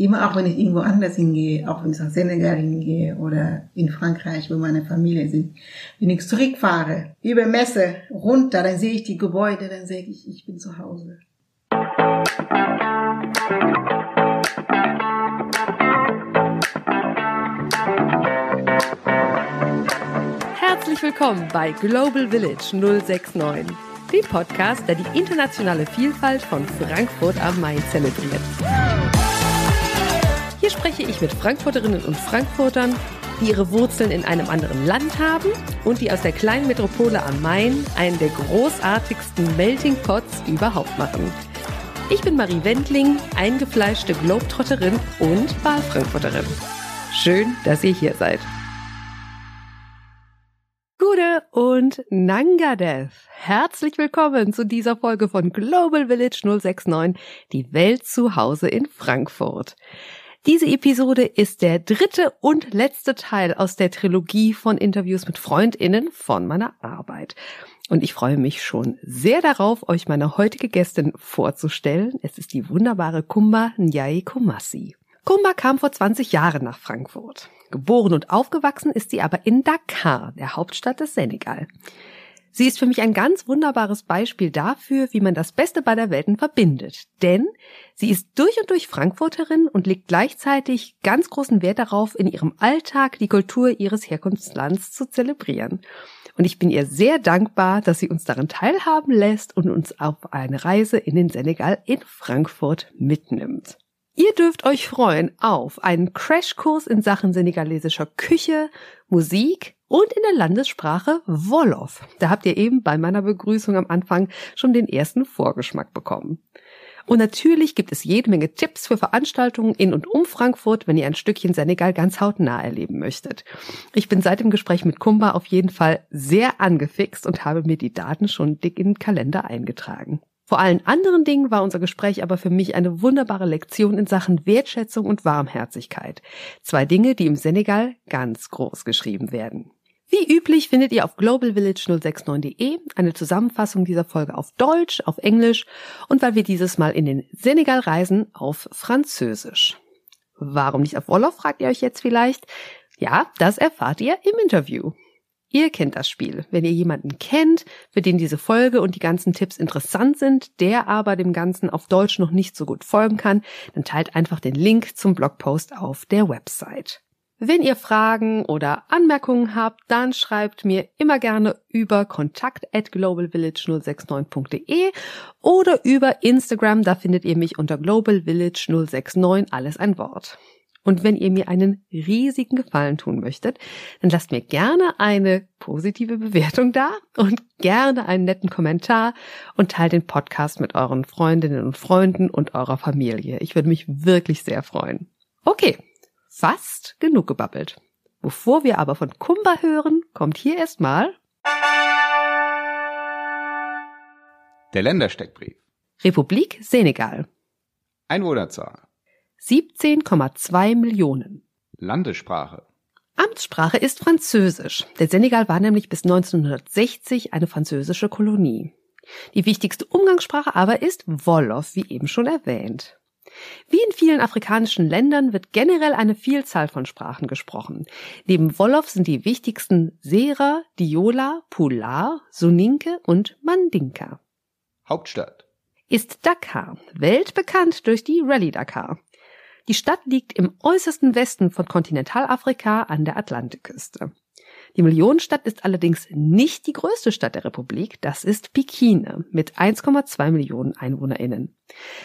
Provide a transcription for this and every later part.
immer auch wenn ich irgendwo anders hingehe, auch wenn ich nach Senegal hingehe oder in Frankreich, wo meine Familie sind, wenn ich zurückfahre, über Messe runter, dann sehe ich die Gebäude, dann sage ich, ich bin zu Hause. Herzlich willkommen bei Global Village 069, dem Podcast, der die internationale Vielfalt von Frankfurt am Main zelebriert. Hier spreche ich mit Frankfurterinnen und Frankfurtern, die ihre Wurzeln in einem anderen Land haben und die aus der kleinen Metropole am Main einen der großartigsten Melting Pots überhaupt machen. Ich bin Marie Wendling, eingefleischte Globetrotterin und Wahlfrankfurterin. Schön, dass ihr hier seid. Gude und Nangadev. Herzlich willkommen zu dieser Folge von Global Village 069, die Welt zu Hause in Frankfurt. Diese Episode ist der dritte und letzte Teil aus der Trilogie von Interviews mit Freundinnen von meiner Arbeit. Und ich freue mich schon sehr darauf, euch meine heutige Gästin vorzustellen. Es ist die wunderbare Kumba Nyai Kumasi. Kumba kam vor 20 Jahren nach Frankfurt. Geboren und aufgewachsen ist sie aber in Dakar, der Hauptstadt des Senegal. Sie ist für mich ein ganz wunderbares Beispiel dafür, wie man das Beste bei der Welten verbindet. Denn sie ist durch und durch Frankfurterin und legt gleichzeitig ganz großen Wert darauf, in ihrem Alltag die Kultur ihres Herkunftslands zu zelebrieren. Und ich bin ihr sehr dankbar, dass sie uns daran teilhaben lässt und uns auf eine Reise in den Senegal in Frankfurt mitnimmt. Ihr dürft euch freuen auf einen Crashkurs in Sachen senegalesischer Küche, Musik und in der Landessprache Wolof. Da habt ihr eben bei meiner Begrüßung am Anfang schon den ersten Vorgeschmack bekommen. Und natürlich gibt es jede Menge Tipps für Veranstaltungen in und um Frankfurt, wenn ihr ein Stückchen Senegal ganz hautnah erleben möchtet. Ich bin seit dem Gespräch mit Kumba auf jeden Fall sehr angefixt und habe mir die Daten schon dick in den Kalender eingetragen. Vor allen anderen Dingen war unser Gespräch aber für mich eine wunderbare Lektion in Sachen Wertschätzung und Warmherzigkeit. Zwei Dinge, die im Senegal ganz groß geschrieben werden. Wie üblich findet ihr auf globalvillage069.de eine Zusammenfassung dieser Folge auf Deutsch, auf Englisch und weil wir dieses Mal in den Senegal reisen, auf Französisch. Warum nicht auf Wolof, fragt ihr euch jetzt vielleicht? Ja, das erfahrt ihr im Interview. Ihr kennt das Spiel. Wenn ihr jemanden kennt, für den diese Folge und die ganzen Tipps interessant sind, der aber dem Ganzen auf Deutsch noch nicht so gut folgen kann, dann teilt einfach den Link zum Blogpost auf der Website. Wenn ihr Fragen oder Anmerkungen habt, dann schreibt mir immer gerne über kontakt at globalvillage069.de oder über Instagram, da findet ihr mich unter globalvillage069, alles ein Wort. Und wenn ihr mir einen riesigen Gefallen tun möchtet, dann lasst mir gerne eine positive Bewertung da und gerne einen netten Kommentar und teilt den Podcast mit euren Freundinnen und Freunden und eurer Familie. Ich würde mich wirklich sehr freuen. Okay, fast genug gebabbelt. Bevor wir aber von Kumba hören, kommt hier erstmal der Ländersteckbrief. Republik Senegal. Einwohnerzahl 17,2 Millionen. Landessprache. Amtssprache ist Französisch. Der Senegal war nämlich bis 1960 eine französische Kolonie. Die wichtigste Umgangssprache aber ist Wolof, wie eben schon erwähnt. Wie in vielen afrikanischen Ländern wird generell eine Vielzahl von Sprachen gesprochen. Neben Wolof sind die wichtigsten Sera, Diola, Pular, Soninke und Mandinka. Hauptstadt ist Dakar, weltbekannt durch die Rallye Dakar. Die Stadt liegt im äußersten Westen von Kontinentalafrika an der Atlantikküste. Die Millionenstadt ist allerdings nicht die größte Stadt der Republik, das ist Pikine mit 1,2 Millionen Einwohnerinnen.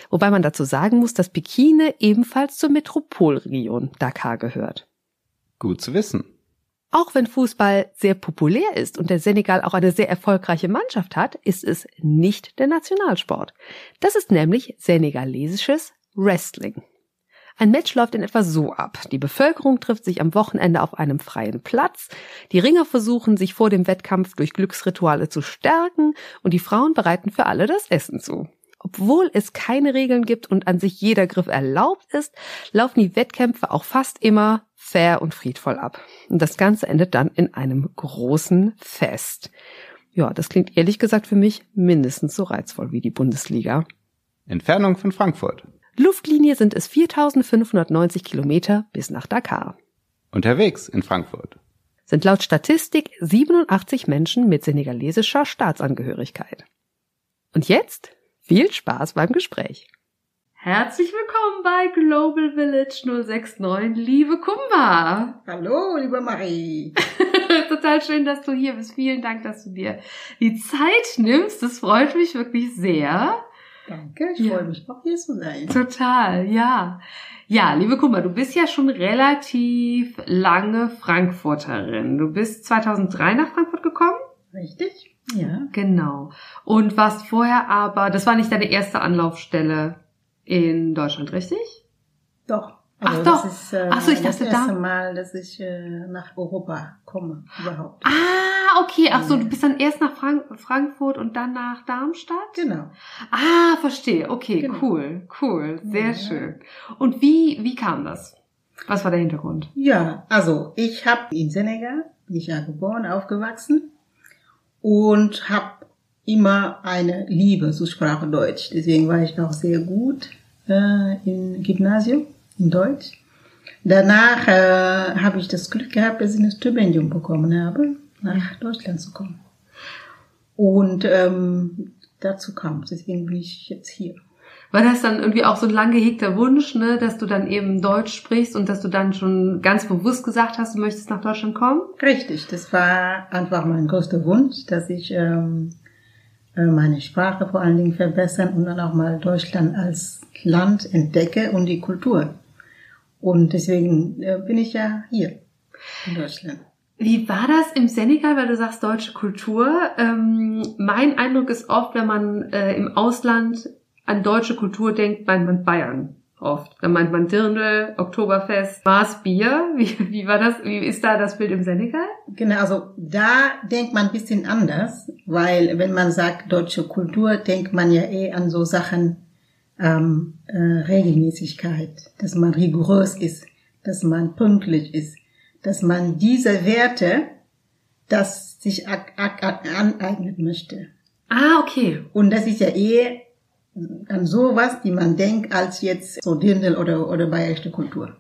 Wobei man dazu sagen muss, dass Pikine ebenfalls zur Metropolregion Dakar gehört. Gut zu wissen. Auch wenn Fußball sehr populär ist und der Senegal auch eine sehr erfolgreiche Mannschaft hat, ist es nicht der Nationalsport. Das ist nämlich senegalesisches Wrestling. Ein Match läuft in etwa so ab. Die Bevölkerung trifft sich am Wochenende auf einem freien Platz. Die Ringer versuchen, sich vor dem Wettkampf durch Glücksrituale zu stärken und die Frauen bereiten für alle das Essen zu. Obwohl es keine Regeln gibt und an sich jeder Griff erlaubt ist, laufen die Wettkämpfe auch fast immer fair und friedvoll ab. Und das Ganze endet dann in einem großen Fest. Ja, das klingt ehrlich gesagt für mich mindestens so reizvoll wie die Bundesliga. Entfernung von Frankfurt. Luftlinie sind es 4590 Kilometer bis nach Dakar. Unterwegs in Frankfurt. Sind laut Statistik 87 Menschen mit senegalesischer Staatsangehörigkeit. Und jetzt viel Spaß beim Gespräch. Herzlich willkommen bei Global Village 069, liebe Kumba. Hallo, liebe Marie. Total schön, dass du hier bist. Vielen Dank, dass du dir die Zeit nimmst. Das freut mich wirklich sehr. Danke, ich Ja. freue mich auch hier zu sein. Total, ja. Ja, liebe Kumba, du bist ja schon relativ lange Frankfurterin. Du bist 2003 nach Frankfurt gekommen? Richtig? Ja. Genau. Und warst vorher aber, das war nicht deine erste Anlaufstelle in Deutschland, richtig? Doch. Ach doch. Das ist äh, Ach so, ich das dachte, erste da- Mal, dass ich äh, nach Europa komme überhaupt. Ah, okay. Ach so, du bist dann erst nach Frank Frankfurt und dann nach Darmstadt? Genau. Ah, verstehe. Okay, Genau. cool, cool, sehr Ja. schön. Und wie wie kam das? Was war der Hintergrund? Ja, also ich habe in Senegal, bin ich ja geboren, aufgewachsen und habe immer eine Liebe zur Sprache Deutsch. Deswegen war ich auch sehr gut äh, im Gymnasium in Deutsch. Danach äh, habe ich das Glück gehabt, dass ich ein Stipendium bekommen habe, nach Deutschland zu kommen. Und ähm, dazu kam es. Deswegen bin ich jetzt hier. War das dann irgendwie auch so ein lang gehegter Wunsch, ne, dass du dann eben Deutsch sprichst und dass du dann schon ganz bewusst gesagt hast, du möchtest nach Deutschland kommen? Richtig, das war einfach mein größter Wunsch, dass ich ähm, äh, meine Sprache vor allen Dingen verbessern und dann auch mal Deutschland als Land entdecke und die Kultur. Und deswegen äh, bin ich ja hier in Deutschland. Wie war das im Senegal, weil du sagst deutsche Kultur? Ähm, mein Eindruck ist oft, wenn man äh, im Ausland an deutsche Kultur denkt, meint man Bayern oft. Dann meint man Dirndl, Oktoberfest, Maß Bier. Wie, wie war das? Wie ist da das Bild im Senegal? Genau, also da denkt man ein bisschen anders, weil wenn man sagt deutsche Kultur, denkt man ja eh an so Sachen ähm, äh, Regelmäßigkeit, dass man rigorös ist, dass man pünktlich ist, dass man diese Werte, das sich aneignen möchte. Ah, okay. Und das ist ja eh an sowas, die man denkt, als jetzt so Dirndl oder, oder bayerische Kultur.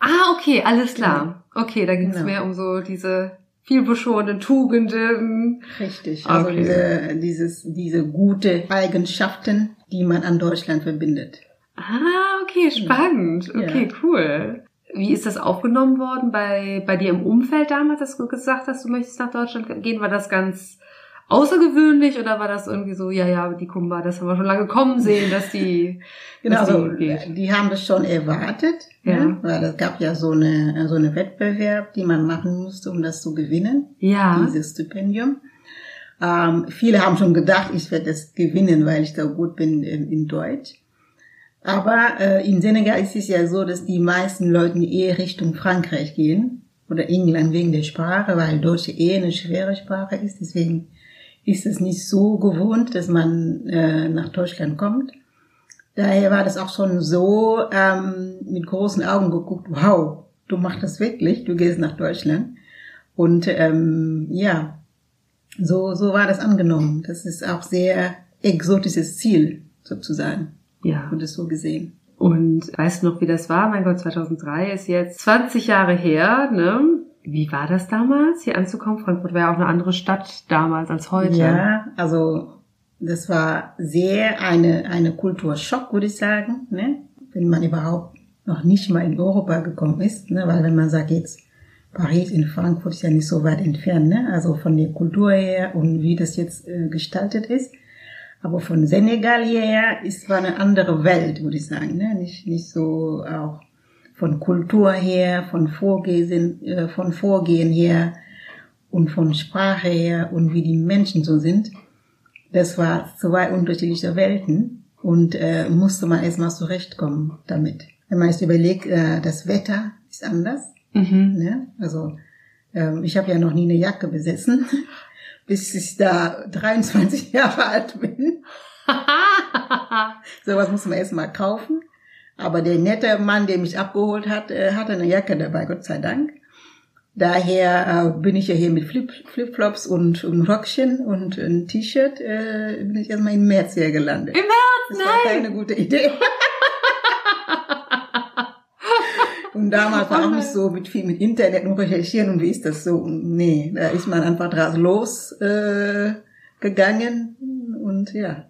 Ah, okay, alles klar. Okay, da ging es Genau. mehr um so diese vielbeschworenen Tugenden. Richtig. Also Okay. diese, dieses, diese gute Eigenschaften, die man an Deutschland verbindet. Ah, okay, spannend. Ja. Okay, cool. Wie ist das aufgenommen worden bei, bei dir im Umfeld damals, dass du gesagt hast, du möchtest nach Deutschland gehen? War das ganz außergewöhnlich oder war das irgendwie so, ja, ja, die Kumba, das haben wir schon lange kommen sehen, dass die, Genau, dass also die geht. die haben das schon erwartet, Ja. ne? weil es gab ja so eine so eine Wettbewerb, die man machen musste, um das zu gewinnen, Ja. dieses Stipendium. Ähm, viele haben schon gedacht, ich werde das gewinnen, weil ich da gut bin in, in Deutsch. Aber äh, in Senegal ist es ja so, dass die meisten Leute eher Richtung Frankreich gehen oder England wegen der Sprache, weil Deutsch eher eine schwere Sprache ist. Deswegen ist es nicht so gewohnt, dass man äh, nach Deutschland kommt. Daher war das auch schon so ähm, mit großen Augen geguckt, wow, du machst das wirklich, du gehst nach Deutschland. Und ähm, ja, so, so war das angenommen. Das ist auch sehr exotisches Ziel sozusagen, Ja. wurde es so gesehen. Und weißt du noch, wie das war? Mein Gott, 2003 ist jetzt 20 Jahre her, ne? Wie war das damals, hier anzukommen? Frankfurt war ja auch eine andere Stadt damals als heute. Ja, also das war sehr eine, eine Kulturschock, würde ich sagen, ne? wenn man überhaupt noch nicht mal in Europa gekommen ist, ne? weil wenn man sagt jetzt, Paris in Frankfurt ist ja nicht so weit entfernt, ne? also von der Kultur her und wie das jetzt äh, gestaltet ist. Aber von Senegal hierher ist war eine andere Welt, würde ich sagen, ne? nicht, nicht so auch von Kultur her, von Vorgehen, äh, von Vorgehen her und von Sprache her und wie die Menschen so sind. Das war zwei unterschiedliche Welten und äh, musste man erstmal zurechtkommen damit. Wenn man jetzt überlegt, äh, das Wetter ist anders. Mhm. Ne? Also ähm, ich habe ja noch nie eine Jacke besessen, bis ich da 23 Jahre alt bin. Sowas muss man erstmal kaufen. Aber der nette Mann, der mich abgeholt hat, äh, hatte eine Jacke dabei, Gott sei Dank. Daher äh, bin ich ja hier mit Flip, Flipflops und ein Röckchen und ein T-Shirt, äh, bin ich erstmal im März hier gelandet. Im März, Das war nein! keine gute Idee. Und damals war auch nicht so mit viel mit Internet und recherchieren und wie ist das so. Nee, da ist man einfach draus los äh, gegangen und ja.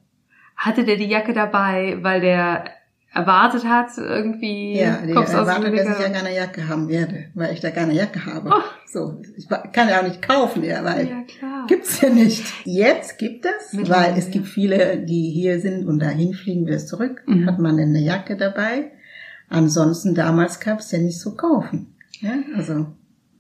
Hatte der die Jacke dabei, weil der erwartet hat, irgendwie Ja, kommst aus erwartet, dass ich ja keine Jacke haben werde, weil ich da keine Jacke habe. Oh. So, ich kann ja auch nicht kaufen, ja, weil Ja, klar. gibt's ja nicht. Jetzt gibt es, weil es gibt viele, die hier sind und dahin fliegen wir zurück, Mhm. hat man eine Jacke dabei. Ansonsten damals gab's ja nicht so kaufen. Ja, also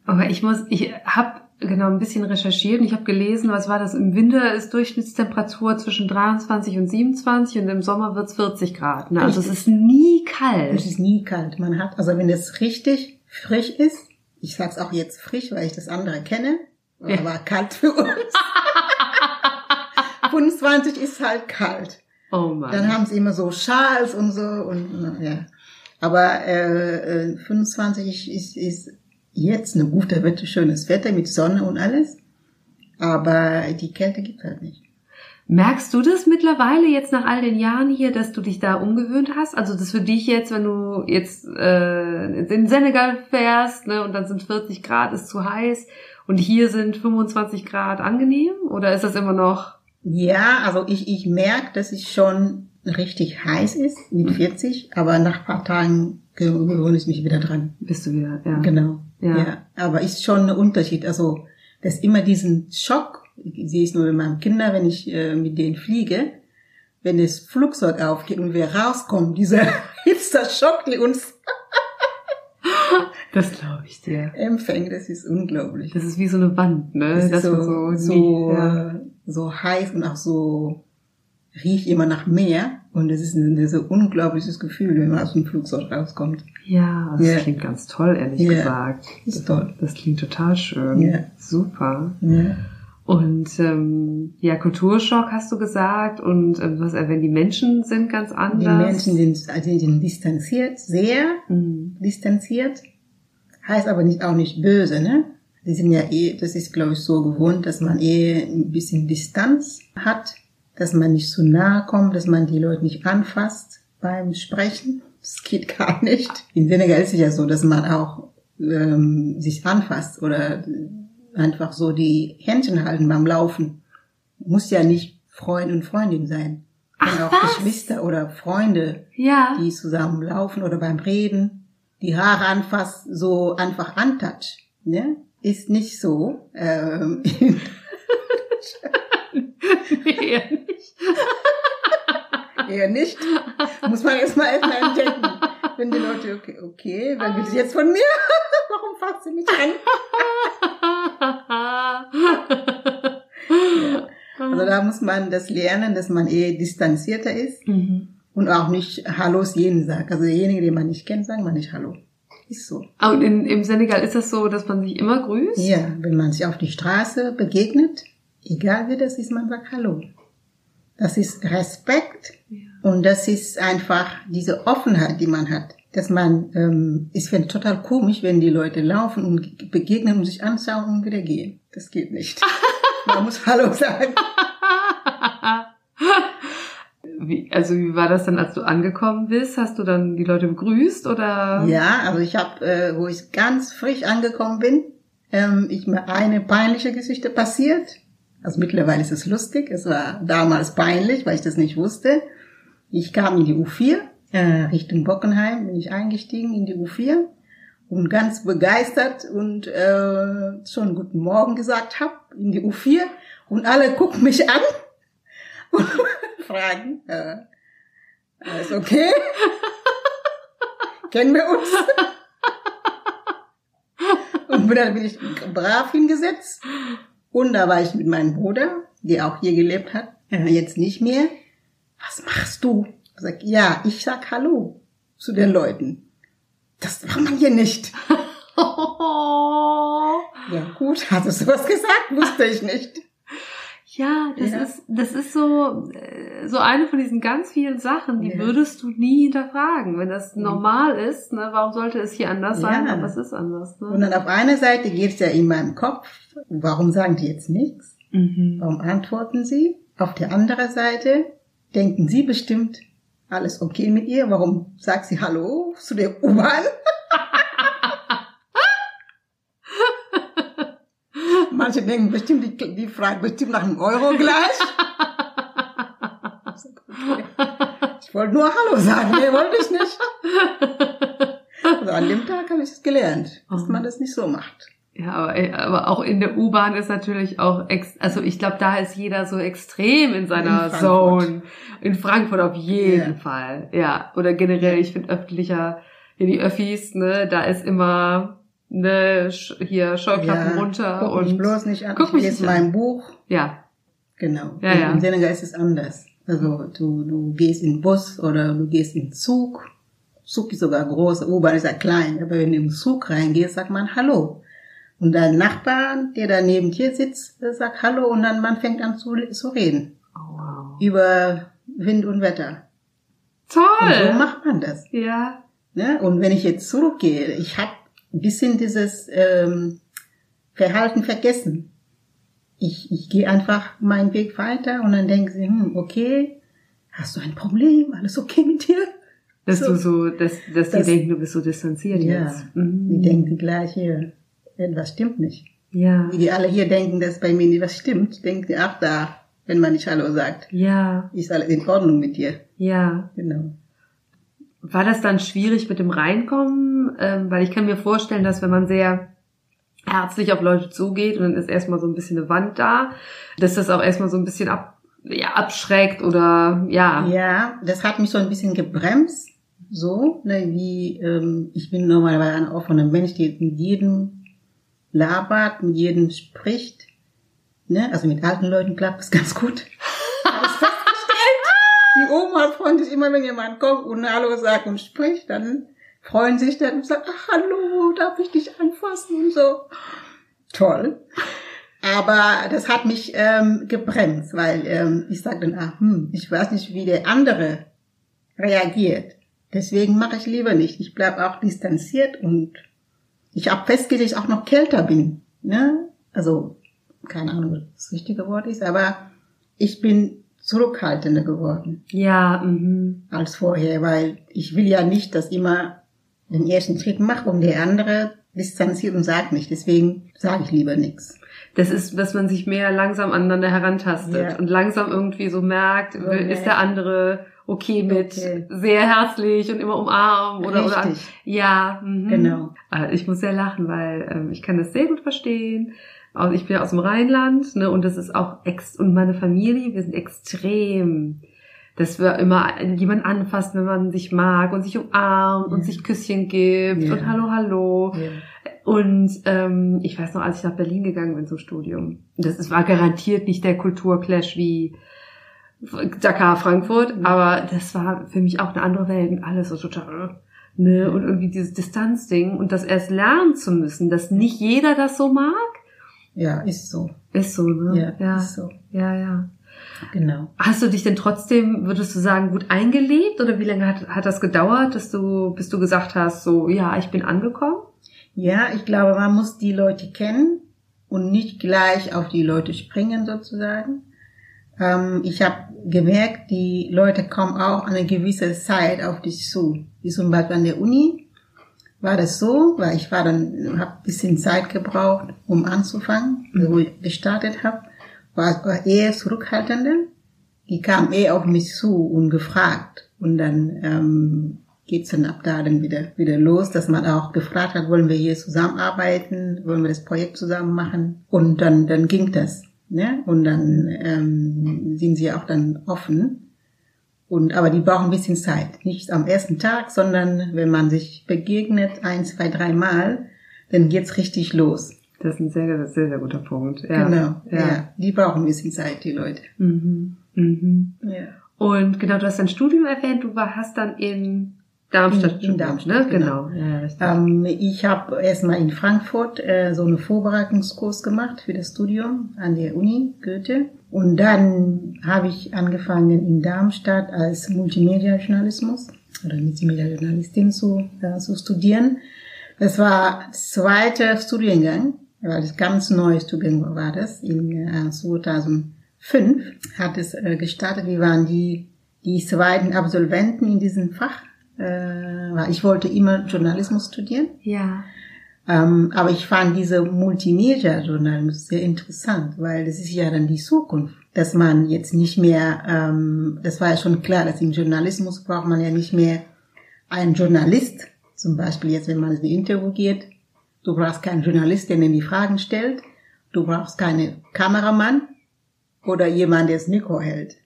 Aber ich muss, ich habe genau ein bisschen recherchiert und ich habe gelesen, was war das? Im Winter ist Durchschnittstemperatur zwischen 23 und 27 und im Sommer wird's 40 Grad. Ne? Also es ist nie es kalt. ist nie kalt. Man hat, also wenn es richtig frisch ist, ich sag's auch jetzt frisch, weil ich das andere kenne, Ja. aber kalt für uns. 25 ist halt kalt. Oh Mann. Dann haben sie immer so Schals und so und ja. Aber äh, äh, 25 ist, ist jetzt eine gute Wetter, schönes Wetter mit Sonne und alles. Aber die Kälte gibt halt nicht. Merkst du das mittlerweile jetzt nach all den Jahren hier, dass du dich da umgewöhnt hast? Also das für dich jetzt, wenn du jetzt äh, in Senegal fährst ne, und dann sind 40 Grad, ist zu heiß und hier sind 25 Grad angenehm? Oder ist das immer noch... Ja, also ich, ich merke, dass es schon richtig heiß ist mit 40, aber nach ein paar Tagen gewöhne ich mich wieder dran. Bist du wieder, ja. Genau. Ja. Ja. Aber ist schon ein Unterschied. Also, das ist immer diesen Schock, ich sehe es nur bei meinen Kindern, wenn ich äh, mit denen fliege, wenn das Flugzeug aufgeht und wir rauskommen, dieser Hitzer Schock, die uns Das glaube ich dir. empfängt, das ist unglaublich. Das ist wie so eine Wand, ne? Das ist Dass so, man so, nie- ja. äh, so heiß und auch so riecht immer nach Meer. Und das ist ein so unglaubliches Gefühl, wenn man aus dem Flugzeug rauskommt. Ja, das Ja. klingt ganz toll, ehrlich Ja. gesagt. Ist toll. Das klingt total schön. Ja. Super. Ja. Und ähm, ja, Kulturschock hast du gesagt und ähm, was, äh, wenn die Menschen sind ganz anders. Die Menschen sind, also sind distanziert, sehr Mhm. distanziert. Heißt aber nicht auch nicht böse, ne? Die sind ja eh, das ist glaube ich so gewohnt, dass man eh ein bisschen Distanz hat, dass man nicht zu nahe kommt, dass man die Leute nicht anfasst beim Sprechen. Das geht gar nicht. In Senegal ist es ja so, dass man auch ähm, sich anfasst oder einfach so die Händchen halten beim Laufen. Muss ja nicht Freund und Freundin sein. Ach, auch was? Geschwister oder Freunde Ja. die zusammen laufen oder beim Reden, die Haare anfasst, so einfach antouch, ne? Ist nicht so. Ähm, nee, eher nicht. eher nicht. Muss man erst mal erstmal entdecken. Wenn die Leute, okay, okay, was will sie jetzt von mir? Warum fasst sie mich an? Also da muss man das lernen, dass man eher distanzierter ist mhm. und auch nicht Hallos jeden sagt. Also derjenige, den man nicht kennt, sagen wir nicht Hallo. Ist so. Ah, Und in, im Senegal ist das so, dass man sich immer grüßt? Ja, wenn man sich auf die Straße begegnet, egal wie das ist, man sagt Hallo. Das ist Respekt und das ist einfach diese Offenheit, die man hat. Dass man, ähm, ich finde total komisch, wenn die Leute laufen und begegnen und sich anschauen und wieder gehen. Das geht nicht. man muss Hallo sagen. Wie, also wie war das dann, als du angekommen bist? Hast du dann die Leute begrüßt oder? Ja, also ich habe, äh, wo ich ganz frisch angekommen bin, ähm, ich mir eine peinliche Geschichte passiert. Also mittlerweile ist es lustig. Es war damals peinlich, weil ich das nicht wusste. Ich kam in die U4 äh, Richtung Bockenheim, bin ich eingestiegen in die U4 und ganz begeistert und äh, schon guten Morgen gesagt hab in die U4 und alle gucken mich an und fragen, äh, alles okay? Kennen wir uns? und dann bin ich brav hingesetzt und da war ich mit meinem Bruder, der auch hier gelebt hat, jetzt nicht mehr. Was machst du? Ich sag, ja, ich sag Hallo zu den Leuten. Das macht man hier nicht. Ja gut, hast du was gesagt? Wusste ich nicht. Ja, das Ja. ist das ist so äh, so eine von diesen ganz vielen Sachen, die Ja. würdest du nie hinterfragen, wenn das normal ist. Ne, warum sollte es hier anders sein? Ja. Aber es ist anders. Ne? Und dann auf einer Seite geht's ja in meinem Kopf. Warum sagen die jetzt nichts? Mhm. Warum antworten sie? Auf der anderen Seite denken sie bestimmt, Alles okay mit ihr? Warum sagt sie Hallo zu der U-Bahn? Manche denken bestimmt, die, die fragt bestimmt nach einem Euro gleich. Ich wollte nur Hallo sagen, nee, wollte ich nicht. Also an dem Tag habe ich es gelernt, dass man das nicht so macht. Ja, aber, aber auch in der U-Bahn ist natürlich auch, ex also ich glaube, da ist jeder so extrem in seiner In. Zone. In Frankfurt auf jeden Ja. Fall. Ja, oder generell, ich finde öffentlicher, hier die Öffis, ne, da ist immer, ne, hier Scheuklappen runter guck mich und, bloß nicht an. Guck ich mich lese mein Buch. ja, Genau. Ja, ja. Im Senegal ist es anders. Also du, du gehst in den Bus oder du gehst in den Zug. Zug ist sogar groß, U-Bahn ist ja klein. Aber wenn du im Zug reingehst, sagt man Hallo. Und dein Nachbar, der da neben dir sitzt, sagt Hallo und dann man fängt an zu, zu reden. oh, wow. Über Wind und Wetter. Und so Toll! macht man das. Ja, Ne? Und wenn ich jetzt zurückgehe, ich habe ein bisschen dieses ähm, Verhalten vergessen. Ich, ich gehe einfach meinen Weg weiter und dann denken sie, hm, okay, hast du ein Problem? Alles okay mit dir? dass So. du so, dass, dass die Das- denken, du bist so distanziert Ja, jetzt. die Mhm. denken gleich hier, etwas stimmt nicht. Ja, Wie die alle hier denken, dass bei mir nicht was stimmt, denken die, ach da, wenn man nicht Hallo sagt, ja, ist alles in Ordnung mit dir. ja. Genau. War das dann schwierig mit dem Reinkommen? Ähm, weil ich kann mir vorstellen, dass wenn man sehr herzlich auf Leute zugeht und dann ist erstmal so ein bisschen eine Wand da, dass das auch erstmal so ein bisschen ab, ja, abschreckt oder ja. Ja, das hat mich so ein bisschen gebremst. So, ne, wie ähm, ich bin normalerweise ein offener Mensch, der mit jedem labert, mit jedem spricht. Ne? Also mit alten Leuten klappt es ganz gut. Hab ich festgestellt. Die Oma freut sich immer, wenn jemand kommt und Hallo sagt und spricht, dann freuen sich dann und sagen, ach Hallo, darf ich dich anfassen und so. Toll. Aber das hat mich ähm, gebremst, weil ähm, ich sage dann, ah, hm, ich weiß nicht, wie der andere reagiert. Deswegen mache ich lieber nicht. Ich bleib auch distanziert und ich habe festgelegt, auch noch kälter bin. Ne? Also, keine Ahnung, was das richtige Wort ist, aber ich bin zurückhaltender geworden Ja, mhm. als vorher, weil ich will ja nicht, dass immer den ersten Schritt macht und der andere distanziert und sagt nicht. Deswegen sage ich lieber nichts. Das ist, dass man sich mehr langsam aneinander herantastet Ja. und langsam irgendwie so merkt, So ist der andere okay mit Okay. sehr herzlich und immer umarmen oder oder ja, mhm. Genau. Ich muss sehr lachen, weil ähm, ich kann das sehr gut verstehen. Also ich bin ja aus dem Rheinland, ne, und das ist auch ex und meine Familie, wir sind extrem, dass wir immer jemanden anfassen, wenn man sich mag und sich umarmt und Ja. sich Küsschen gibt Ja. und Hallo, Hallo. Ja. Und ähm, ich weiß noch, als ich nach Berlin gegangen bin zum Studium, das ist, war garantiert nicht der Kulturclash wie Dakar, Frankfurt, aber das war für mich auch eine andere Welt und alles so total, ne, und irgendwie dieses Distanzding und das erst lernen zu müssen, dass nicht jeder das so mag, ja, ist so. ist so, ne? Ja, ja, ist so. ja. ja. Genau. Hast du dich denn trotzdem, würdest du sagen, gut eingelebt oder wie lange hat, hat das gedauert, dass du, bis du gesagt hast, so, ja, ich bin angekommen? Ja, ich glaube, man muss die Leute kennen und nicht gleich auf die Leute springen sozusagen. Ähm, ich habe gemerkt, die Leute kommen auch eine gewisse Zeit auf dich zu. Wie zum Beispiel an der Uni war das so, weil ich war dann, habe ein bisschen Zeit gebraucht, um anzufangen, also wo ich gestartet habe, war, war eher zurückhaltender. Die kamen eher auf mich zu und gefragt. Und dann ähm, geht's dann ab da dann wieder, wieder los, dass man auch gefragt hat, wollen wir hier zusammenarbeiten, wollen wir das Projekt zusammen machen? Und dann, dann ging das. Ne? Und dann ähm, sind sie auch dann offen. Und, aber die brauchen ein bisschen Zeit. Nicht am ersten Tag, sondern wenn man sich begegnet, ein, zwei, drei Mal, dann geht's richtig los. Das ist ein sehr, sehr, sehr guter Punkt. Ja. Genau. Ja. Ja. Die brauchen ein bisschen Zeit, die Leute. Mhm. Mhm. Ja. Und genau, du hast dein Studium erwähnt, du war, hast dann in Darmstadt In- in studiert, Darmstadt, ne? genau. Genau. Ja. Ähm, ich habe erstmal in Frankfurt äh, so einen Vorbereitungskurs gemacht für das Studium an der Uni Goethe. Und dann habe ich angefangen in Darmstadt als Multimedia-Journalismus oder Multimedia-Journalistin zu, äh, zu studieren. Das war zweiter Studiengang, weil das ganz neues Studiengang war das. In äh, 2005 hat es äh, gestartet. Wir waren die die zweiten Absolventen in diesem Fach. Äh, ich wollte immer Journalismus studieren. Ja. Ähm, aber ich fand diese Multimedia-Journalismus sehr interessant, weil das ist ja dann die Zukunft. Dass man jetzt nicht mehr, ähm, das war ja schon klar, dass im Journalismus braucht man ja nicht mehr einen Journalist. Zum Beispiel jetzt, wenn man ein Interview geht. Du brauchst keinen Journalist, der dir die Fragen stellt. Du brauchst keinen Kameramann oder jemand, der das Mikro hält.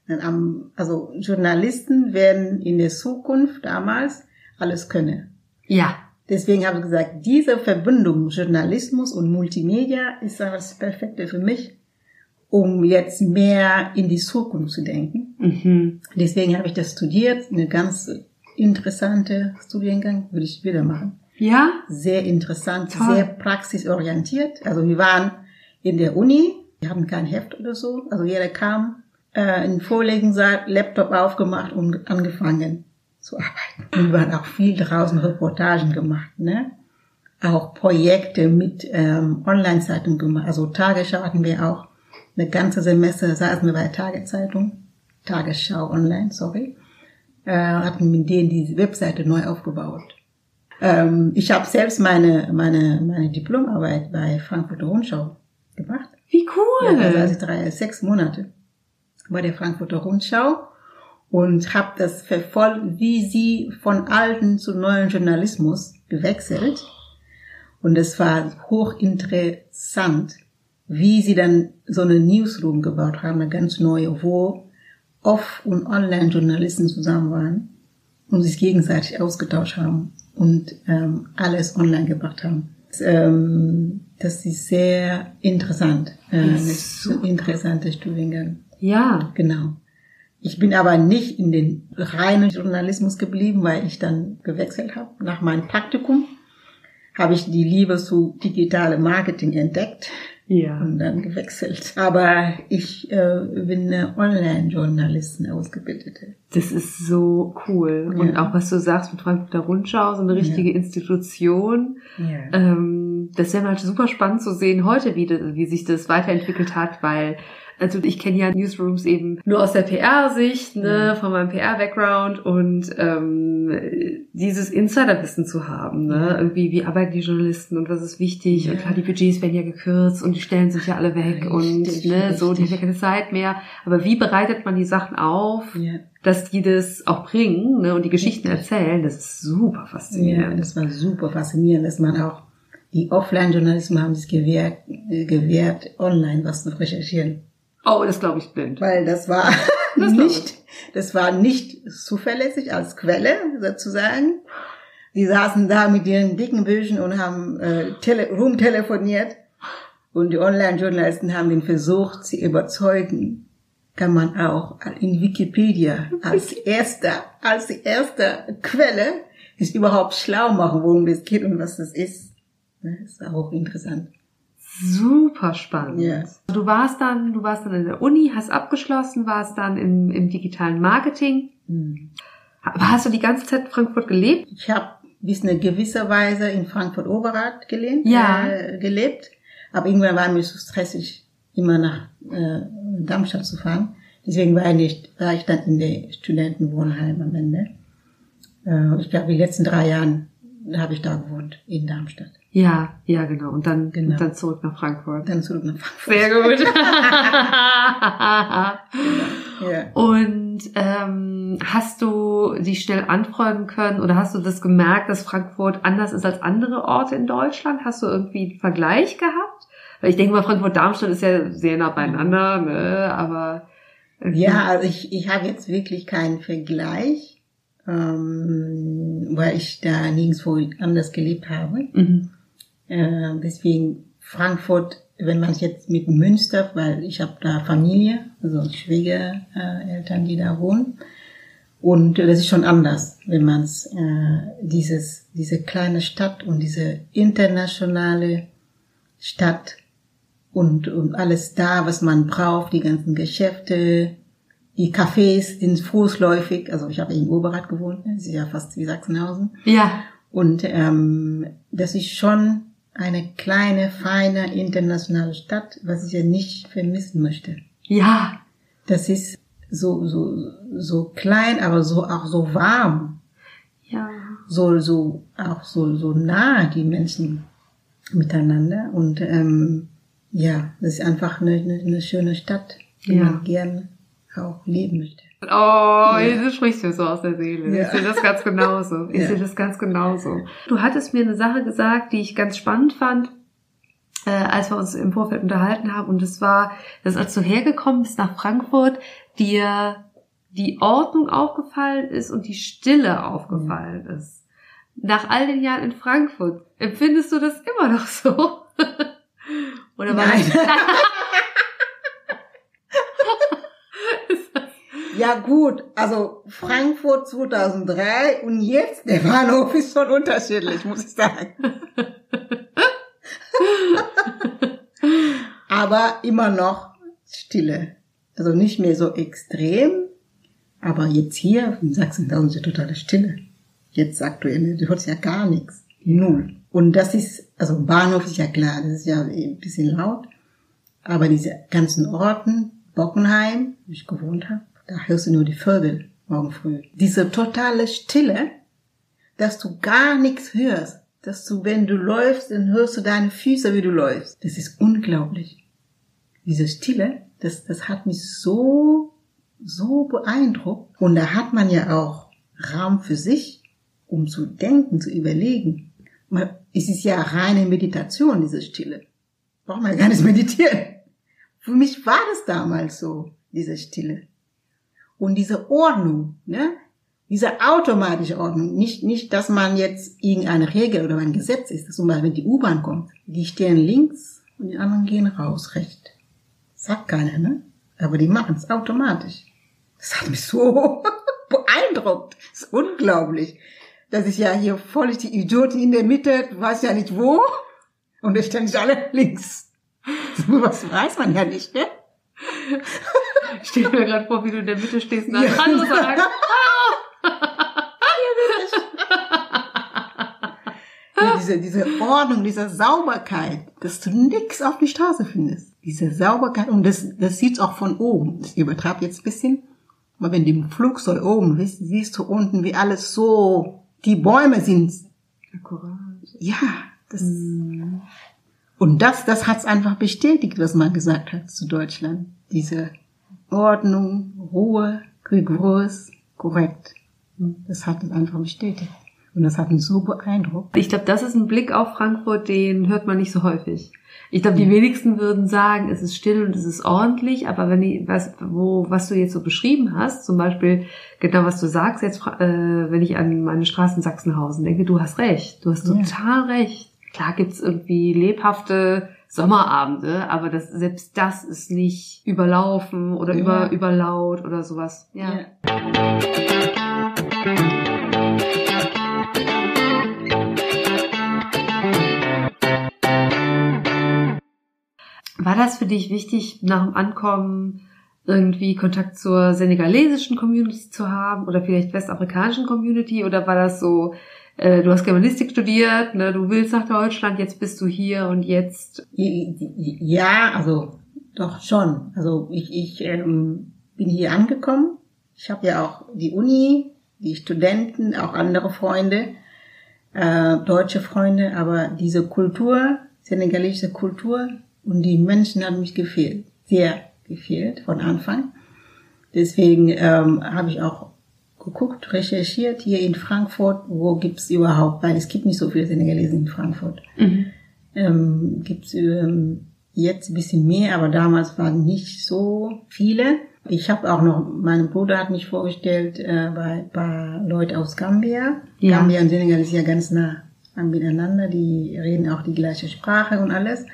Also Journalisten werden in der Zukunft damals alles können. Ja. Deswegen habe ich gesagt, diese Verbindung Journalismus und Multimedia ist das Perfekte für mich, um jetzt mehr in die Zukunft zu denken. Mhm. Deswegen habe ich das studiert, eine ganz interessante Studiengang, würde ich wieder machen. Ja? Sehr interessant, Toll. sehr praxisorientiert. Also wir waren in der Uni, wir haben kein Heft oder so, also jeder kam äh, in Vorlesungssaal, Laptop aufgemacht und angefangen zu arbeiten. Und wir haben auch viel draußen Reportagen gemacht, ne? Auch Projekte mit ähm, Online-Zeitungen gemacht. Also Tagesschau hatten wir auch. Eine ganze Semester saßen wir bei Tageszeitung, Tagesschau online, sorry. Äh, hatten mit denen die Webseite neu aufgebaut. Ähm, ich habe selbst meine, meine, meine Diplomarbeit bei Frankfurter Rundschau gemacht. Wie Ja, cool. da saß ich drei, sechs Monate bei der Frankfurter Rundschau und habe das verfolgt, wie sie von alten zu neuen Journalismus gewechselt. Und es war hochinteressant, wie sie dann so eine Newsroom gebaut haben, eine ganz neue, wo Off- und Online-Journalisten zusammen waren und sich gegenseitig ausgetauscht haben und ähm, alles online gebracht haben. Das, ähm, das ist sehr interessant. Äh, Das ein ist super. interessanter Studiengang. Ja. Genau. Ich bin aber nicht in den reinen Journalismus geblieben, weil ich dann gewechselt habe. Nach meinem Praktikum habe ich die Liebe zu digitale Marketing entdeckt Ja. und dann gewechselt. Aber ich äh, bin eine Online-Journalistin ausgebildete. Das ist so cool. Und Ja. auch was du sagst mit Frankfurter Rundschau, so eine richtige Institution. Ja. Ähm, das wäre mal super spannend zu sehen heute, wie, wie sich das weiterentwickelt hat, weil also ich kenne ja Newsrooms eben nur aus der PR-Sicht, ne, Ja. von meinem PR-Background und ähm, dieses Insiderwissen zu haben, ne, Ja. irgendwie wie arbeiten die Journalisten und was ist wichtig Ja. und klar die Budgets werden ja gekürzt und die Stellen sind ja alle weg und Richtig, ne, so die haben richtig. ja keine Zeit mehr. Aber wie bereitet man die Sachen auf? Ja. dass die das auch bringen ne, und die Geschichten Richtig. erzählen, das ist super ja, faszinierend. das war super faszinierend, dass man auch die Offline-Journalisten haben sich gewehrt, äh, gewehrt, online was zu recherchieren. Oh, das glaube ich blind. weil das war Das nicht, das war nicht zuverlässig als Quelle sozusagen. Die saßen da mit ihren dicken Büchern und haben äh, tele rumtelefoniert und die Online-Journalisten haben den versucht, sie überzeugen. Kann man auch in Wikipedia als erster, als die erste Quelle sich überhaupt schlau machen, worum das geht und was das ist. Ne, Das war hochinteressant. Super spannend. Ja. Du warst dann, du warst dann in der Uni, hast abgeschlossen, warst dann im, im digitalen Marketing. Hm. Aber hast du die ganze Zeit in Frankfurt gelebt? Ich habe bis eine gewisse Weise in Frankfurt Oberrad gelehnt, Ja. äh, gelebt, aber irgendwann war mir so stressig, immer nach äh, Darmstadt zu fahren. Deswegen war ich, nicht, war ich dann in der Studentenwohnheim am Ende. Äh, ich glaube, die letzten drei Jahren habe ich da gewohnt, in Darmstadt. Ja, ja, genau. Und dann, Genau. und dann zurück nach Frankfurt. Dann zurück nach Frankfurt. Sehr gut. Ja. Und ähm, hast du die schnell anfreunden können oder hast du das gemerkt, dass Frankfurt anders ist als andere Orte in Deutschland? Hast du irgendwie einen Vergleich gehabt? Weil ich denke mal, Frankfurt-Darmstadt ist ja sehr nah beieinander, ne? aber irgendwie- Ja, also ich, ich habe jetzt wirklich keinen Vergleich, ähm, weil ich da nirgendwo anders gelebt habe. Mhm. Äh, deswegen Frankfurt, wenn man es jetzt mit Münster, weil ich habe da Familie, also Schwiegereltern, die da wohnen. Und das ist schon anders, wenn man es äh, dieses diese kleine Stadt und diese internationale Stadt und, und alles da, was man braucht, die ganzen Geschäfte, die Cafés sind fußläufig. Also ich habe in Oberrad gewohnt, das ist ja fast wie Sachsenhausen. Ja, Und ähm, das ist schon eine kleine, feine, internationale Stadt, was ich ja nicht vermissen möchte. ja, Das ist so, so, so klein, aber so auch so warm. Ja. So, so, auch so, so nah, die Menschen miteinander. Und ähm, ja, das ist einfach eine, eine, eine schöne Stadt, die Ja. man gern auch leben möchte. Oh, du sprichst mir so aus der Seele. Ja. Ich sehe das ganz genauso. Ich Ja. sehe das ganz genauso. Du hattest mir eine Sache gesagt, die ich ganz spannend fand, äh, als wir uns im Vorfeld unterhalten haben. Und das war, dass als du hergekommen bist nach Frankfurt, dir die Ordnung aufgefallen ist und die Stille aufgefallen ist. Nach all den Jahren in Frankfurt, empfindest du das immer noch so? Oder war Nein. das, Ja gut, also Frankfurt 2003 und jetzt, der Bahnhof ist schon unterschiedlich, muss ich sagen. aber immer noch Stille. Also nicht mehr so extrem, aber jetzt hier in Sachsenhausen ist ja totale Stille. Jetzt aktuell, du hörst ja gar nichts. Null. Und das ist, also Bahnhof ist ja klar, das ist ja ein bisschen laut. Aber diese ganzen Orten, Bockenheim, wo ich gewohnt habe, da hörst du nur die Vögel morgen früh. Diese totale Stille, dass du gar nichts hörst. Dass du, wenn du läufst, dann hörst du deine Füße, wie du läufst. Das ist unglaublich. Diese Stille, das, das hat mich so, so beeindruckt. Und da hat man ja auch Raum für sich, um zu denken, zu überlegen. Es ist ja reine Meditation, diese Stille. Braucht man ja gar nicht meditieren. Für mich war das damals so, diese Stille. Und diese Ordnung, ne? Diese automatische Ordnung. Nicht, nicht, dass man jetzt irgendeine Regel oder ein Gesetz ist. Zum Beispiel, wenn die U-Bahn kommt. Die stehen links und die anderen gehen raus, rechts. Sagt keiner, ne? Aber die machen es automatisch. Das hat mich so beeindruckt. Das ist unglaublich. Das ist ja hier voll die Idioten in der Mitte, du weißt ja nicht wo. Und es stehen nicht alle links. Was weiß man ja nicht, ne? Ich stelle mir gerade vor, wie du in der Mitte stehst und dann Ja. Hallo sagst. Ja, diese, diese Ordnung, diese Sauberkeit, dass du nix auf die Straße findest. Diese Sauberkeit, und das, das sieht's auch von oben. Ich übertreibe jetzt ein bisschen. Aber wenn du im Flugzeug oben bist, siehst du unten, wie alles so, die Bäume sind, ja, das, und das, das hat's einfach bestätigt, was man gesagt hat zu Deutschland. Diese Ordnung, Ruhe, rigoros, korrekt. Das hat es einfach bestätigt. Und das hat mich so beeindruckt. Ich glaube, das ist ein Blick auf Frankfurt, den hört man nicht so häufig. Ich glaube, die wenigsten würden sagen, es ist still und es ist ordentlich, aber wenn die, was, wo, was du jetzt so beschrieben hast, zum Beispiel genau was du sagst jetzt, äh, wenn ich an meine Straße in Sachsenhausen denke, du hast recht, du hast Ja. total recht. Klar gibt's irgendwie lebhafte Sommerabende, aber das, selbst das ist nicht überlaufen oder Ja. über, überlaut oder sowas. Ja. War das für dich wichtig, nach dem Ankommen irgendwie Kontakt zur senegalesischen Community zu haben oder vielleicht westafrikanischen Community oder war das so, äh, du hast Germanistik studiert, ne, du willst nach Deutschland, jetzt bist du hier und jetzt Ja, also doch schon. Also ich, ich ähm, bin hier angekommen. Ich habe ja auch die Uni, die Studenten, auch andere Freunde, äh, deutsche Freunde, aber diese Kultur, senegalesische Kultur und die Menschen haben mich gefehlt, sehr gefehlt von Anfang. Deswegen ähm, habe ich auch geguckt, recherchiert hier in Frankfurt, wo gibt's überhaupt, weil es gibt nicht so viele Senegalesen in Frankfurt ähm, gibt's ähm, jetzt ein bisschen mehr, aber damals waren nicht so viele. Ich habe auch noch, mein Bruder hat mich vorgestellt äh, bei, bei Leuten aus Gambia. Ja. Gambia und Senegal ist ja ganz nah miteinander, die reden auch die gleiche Sprache und alles.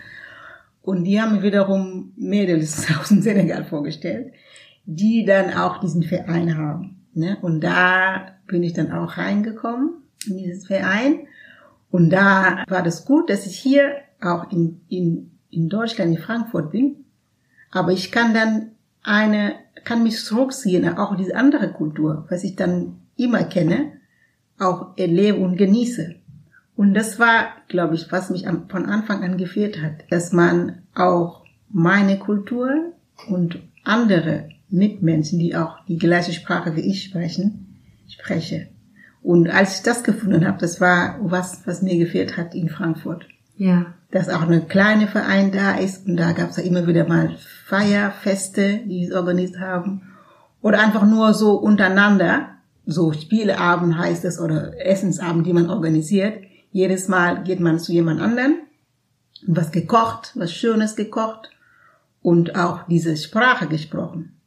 Und die haben wiederum Mädels aus dem Senegal vorgestellt, die dann auch diesen Verein haben. Ne? Und da bin ich dann auch reingekommen in dieses Verein. Und da war das gut, dass ich hier auch in, in, in Deutschland, in Frankfurt bin. Aber ich kann dann eine, kann mich zurückziehen, auch diese andere Kultur, was ich dann immer kenne, auch erlebe und genieße. Und das war, glaube ich, was mich von Anfang an gefehlt hat, dass man auch meine Kultur und andere Mitmenschen, die auch die gleiche Sprache wie ich sprechen, spreche. Und als ich das gefunden habe, das war was, was mir gefehlt hat in Frankfurt. Ja. Dass auch eine kleine Verein da ist und da gab es ja immer wieder mal Feierfeste, die es organisiert haben. Oder einfach nur so untereinander, so Spieleabend heißt es oder Essensabend, die man organisiert. Jedes Mal geht man zu jemand anderen, was gekocht, was Schönes gekocht und auch diese Sprache gesprochen.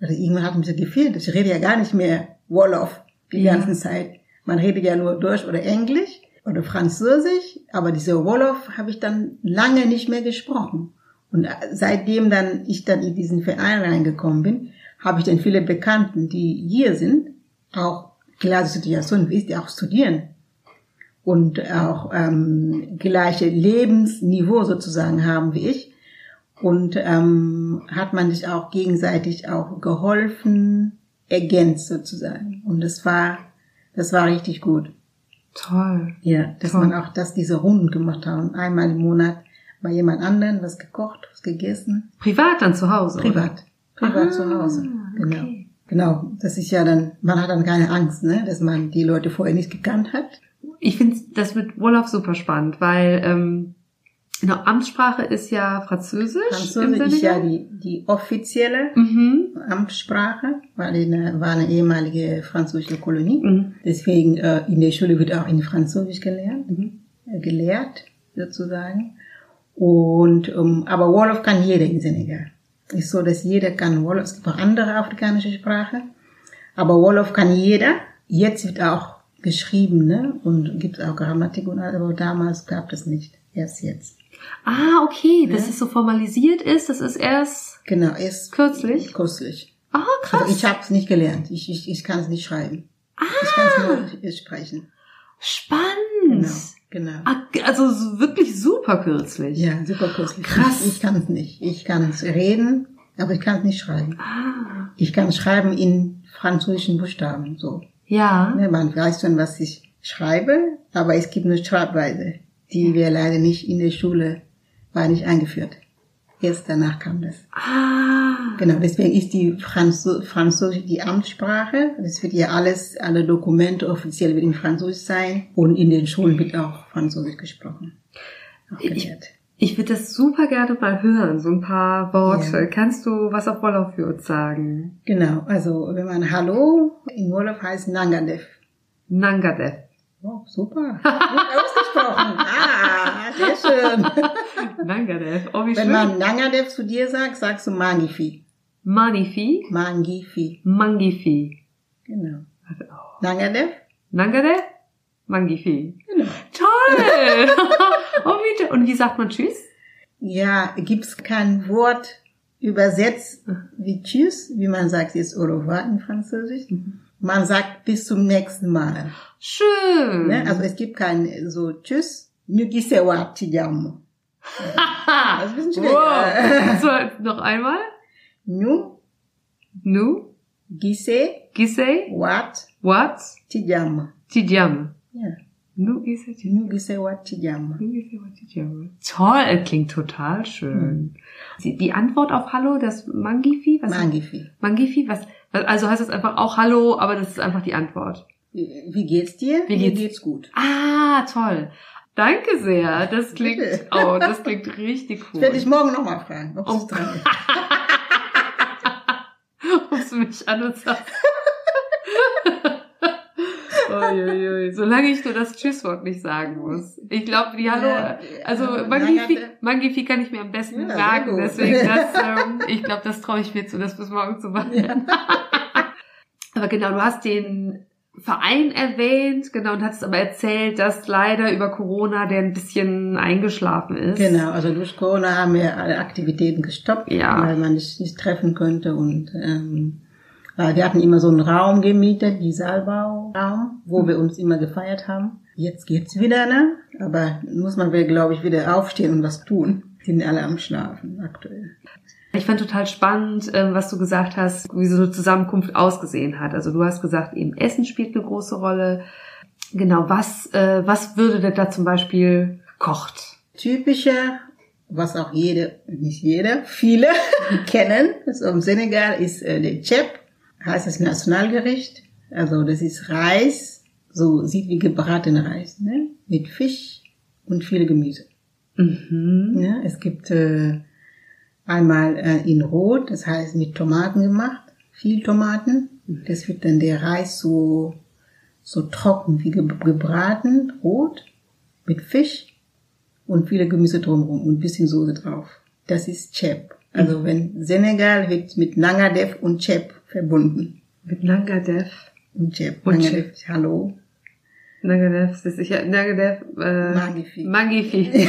Also irgendwann hat mir so gefehlt. Ich rede ja gar nicht mehr Wolof die Ja. ganze Zeit. Man redet ja nur Deutsch oder Englisch oder Französisch, aber diese Wolof habe ich dann lange nicht mehr gesprochen. Und seitdem dann ich dann in diesen Verein reingekommen bin, habe ich dann viele Bekannten, die hier sind, auch gleiche Situation wie ich, die auch studieren und auch ähm, gleiche Lebensniveau sozusagen haben wie ich. Und ähm, hat man sich auch gegenseitig auch geholfen, ergänzt sozusagen. Und das war, das war richtig gut. Toll. Ja, dass Toll. man auch, dass diese Runden gemacht haben. Einmal im Monat bei jemand anderen was gekocht, was gegessen. Privat dann zu Hause? oder? Privat. Privat Ah, zu Hause. Genau. okay. Genau. Das ist ja dann, man hat dann keine Angst, ne, dass man die Leute vorher nicht gekannt hat. Ich finde das mit Wolof super spannend, weil ähm, genau, Amtssprache ist ja Französisch. im Französisch ist ja die, die offizielle Mhm. Amtssprache, weil es eine, war eine ehemalige französische Kolonie. Mhm. Deswegen äh, in der Schule wird auch in Französisch gelernt, Mhm. äh, gelehrt sozusagen. Und ähm, aber Wolof kann jeder in Senegal. Ist so, dass jeder kann Wolof. Es gibt auch andere afrikanische Sprachen, aber Wolof kann jeder. Jetzt wird auch geschrieben, ne? Und gibt auch Grammatik und alles, aber damals gab es nicht. Erst jetzt. Ah, okay, dass Ja. es so formalisiert ist, das ist erst Genau, erst kürzlich. kürzlich. Ah, krass. Also ich habe es nicht gelernt. Ich, ich, ich kann es nicht schreiben. Ich kann es nur sprechen. Spannend. Genau, genau. Ah, also so wirklich super kürzlich. Ja, super kürzlich. Krass. Ich, ich kann es nicht. Ich kann es reden, aber ich kann es nicht schreiben. Ah, Ich kann schreiben in französischen Buchstaben. So. ja. Ne, Man weiß schon, was ich schreibe, aber es gibt eine Schreibweise, die wir leider nicht in der Schule war nicht eingeführt. Erst danach kam das. Ah, Genau, deswegen ist die Franzo Französisch die Amtssprache. Das wird ja alles, alle Dokumente offiziell wird in Französisch sein und in den Schulen wird auch Französisch gesprochen. Auch Ich- ich würde das super gerne mal hören, so ein paar Worte. Ja. Kannst du was auf Wolof für uns sagen? Genau, also wenn man Hallo in Wolof heißt Nangadev. Nangadev. Oh, super. Gut ausgesprochen. Ah, sehr schön. Nangadev. Oh, wie Wenn schön. man Nangadev zu dir sagt, sagst du Mangifi. Manifi. Mangifi. Mangifi. Genau. Nangadev? Nangadev? Mangifi. Genau. Toll! oh, wie. Und wie sagt man Tschüss? Ja, gibt's kein Wort übersetzt wie Tschüss, wie man sagt jetzt au revoir in Französisch. Man sagt bis zum nächsten Mal. Schön. Ne? Also es gibt kein so Tschüss. Nyugisewa Tijamo. Haha. Das ist ein bisschen Wow. schwieriger. So, noch einmal. Nu Nu, gise Gisei, wat What, Tijamo. Tijam. Ja. Nu, Gisei, Tijam. Nyugisewa Tijamo. Nu, Gisei, What, Tijam. Toll, klingt total schön. Die, die Antwort auf Hallo, das Mangifi, was? Mangifi. Mangifi, was? Also heißt es einfach auch Hallo, aber das ist einfach die Antwort. Wie geht's dir? Wie Mir geht's? geht's gut. Ah, toll. Danke sehr. Das klingt, Bitte. oh, das klingt richtig Ich cool. werde dich morgen nochmal fragen, ob Oh. es dran ist. Rufst du mich an und sagst. Uiuiui. Solange ich nur das Tschüsswort nicht sagen muss. Ich glaube, die Hallo, also Nagate. Mangifi kann ich mir am besten Ja, gut. Deswegen, das, ähm, ich glaube, das traue ich mir zu, das bis morgen zu machen. Ja. Aber genau, du hast den Verein erwähnt, genau, und hast aber erzählt, dass leider über Corona der ein bisschen eingeschlafen ist. Genau, also durch Corona haben wir alle Aktivitäten gestoppt, Ja. weil man sich nicht treffen könnte und ähm, weil wir hatten immer so einen Raum gemietet, die Saalbauraum, wo wir uns immer gefeiert haben. Jetzt geht's wieder, ne? Aber muss man, glaube ich, wieder aufstehen und was tun. Sind alle am Schlafen aktuell. Ich fand total spannend, ähm, was du gesagt hast, wie so eine Zusammenkunft ausgesehen hat. Also du hast gesagt, eben Essen spielt eine große Rolle. Genau, was, äh, was würde denn da zum Beispiel gekocht? Typische was auch jede, nicht jeder, viele kennen, also im Senegal ist äh, der Chep, heißt das Nationalgericht. Also das ist Reis, so sieht wie gebratener Reis, ne? mit Fisch und viel Gemüse. Mhm. Ja, es gibt äh, einmal äh, in Rot, das heißt mit Tomaten gemacht, viel Tomaten. Das wird dann der Reis so so trocken wie ge gebraten, rot mit Fisch und viele Gemüse drumherum und ein bisschen Soße drauf. Das ist Chep. Also wenn Senegal wird mit Nangadev und Chep verbunden. Mit Nangadev. Und Chep. Und Nangadev, hallo. Nangadev, das ist sicher, Nangadev, äh, Magnifique. Magnifique.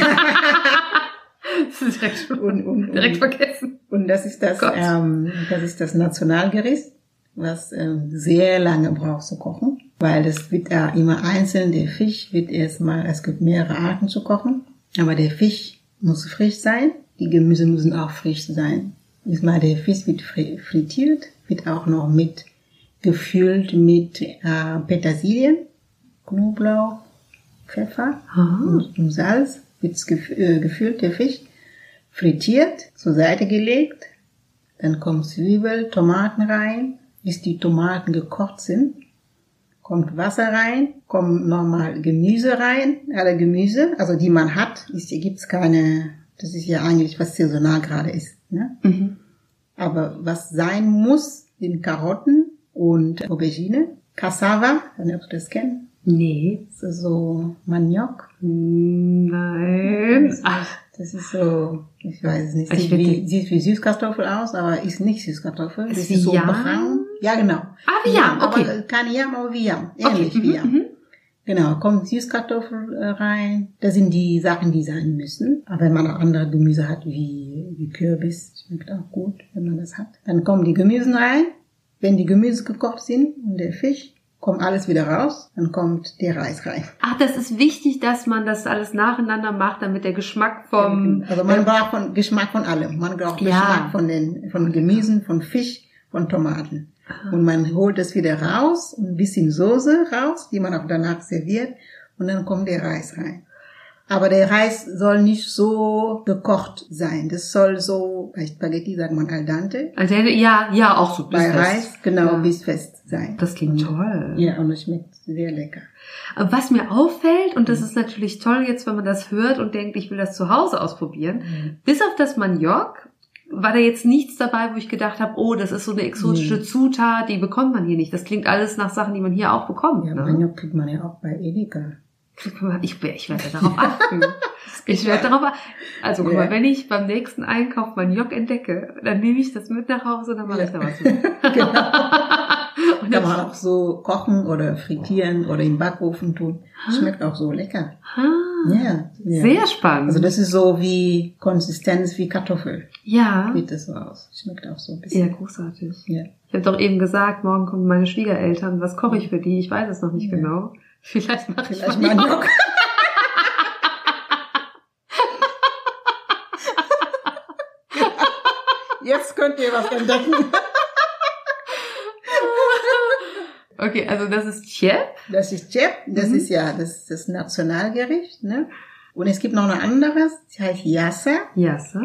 das ist direkt, schon, Und, und, direkt und, vergessen. und das ist das, Gott. ähm, das ist das Nationalgericht, was ähm, sehr lange braucht zu kochen, weil das wird ja immer einzeln. Der Fisch wird erstmal, es gibt mehrere Arten zu kochen, aber der Fisch muss frisch sein, die Gemüse müssen auch frisch sein. Diesmal der Fisch wird fri- frittiert, wird auch noch mit gefüllt mit äh, Petersilien, Knoblauch, Pfeffer und, und Salz, wird gef äh, gefüllt der Fisch, frittiert, zur Seite gelegt, dann kommt Zwiebel, Tomaten rein, bis die Tomaten gekocht sind, kommt Wasser rein, kommt nochmal Gemüse rein, alle Gemüse, also die man hat, ist, hier gibt's keine, das ist ja eigentlich was saisonal gerade ist, ne? Mhm. Aber was sein muss, sind Karotten und Aubergine, Cassava, ob du das kennst, Nee. so Maniok, Nein. Ach, Das ist so, ich weiß es nicht, Ich sieht wie, sieht wie Süßkartoffel aus, aber ist nicht Süßkartoffel. Ist das ist so braun. Ja, genau. Ah, wie Yam, okay. Aber keine Yam, aber wie Yam. okay. Ähnlich wie Mhm, Yam. Genau, kommt Süßkartoffel äh, rein. Das sind die Sachen, die sein müssen. Aber wenn man auch andere Gemüse hat, wie, wie Kürbis, schmeckt auch gut, wenn man das hat. Dann kommen die Gemüse rein. Wenn die Gemüse gekocht sind und der Fisch, kommt alles wieder raus. Dann kommt der Reis rein. Ach, das ist wichtig, dass man das alles nacheinander macht, damit der Geschmack vom... Also man braucht von Geschmack von allem. Man braucht Ja. Geschmack von den von Gemüsen, von Fisch, von Tomaten. Und man holt das wieder raus, ein bisschen Soße raus, die man auch danach serviert, und dann kommt der Reis rein. Aber der Reis soll nicht so gekocht sein. Das soll so, bei Spaghetti sagt man al dente, Also, ja, ja, auch so. bei bis fest. Reis genau Ja. bis fest sein. Das klingt toll. Ja, und es schmeckt sehr lecker. Aber Was mir auffällt, und das ist natürlich toll jetzt, wenn man das hört und denkt, ich will das zu Hause ausprobieren, bis auf das Maniok war da jetzt nichts dabei, wo ich gedacht habe, oh, das ist so eine exotische Nee. Zutat, die bekommt man hier nicht. Das klingt alles nach Sachen, die man hier auch bekommt. Ja, ne? Maniok kriegt man ja auch bei Edeka. Ich, ich werde darauf achten. Ich werde darauf achten. Also guck Ja. mal, wenn ich beim nächsten Einkauf Maniok entdecke, dann nehme ich das mit nach Hause und dann mache ich da was mit. Genau. Und Kann man auch so kochen oder frittieren oder im Backofen tun. Schmeckt auch so lecker. ah, Ja. ja. Sehr spannend. Also das ist so wie Konsistenz wie Kartoffel. ja, Sieht das so aus. Schmeckt auch so ein sehr bisschen. großartig. Ja. Ich habe doch eben gesagt, morgen kommen meine Schwiegereltern. Was koche ich für die? Ich weiß es noch nicht Ja. genau. Vielleicht mache ich Vielleicht Maniok. Maniok. Jetzt könnt ihr was entdecken. Okay, also das ist Chef. Das ist Chep, das Mhm. ist ja das, das Nationalgericht. Ne? Und es gibt noch ein anderes, das heißt Yassa. Ja, so.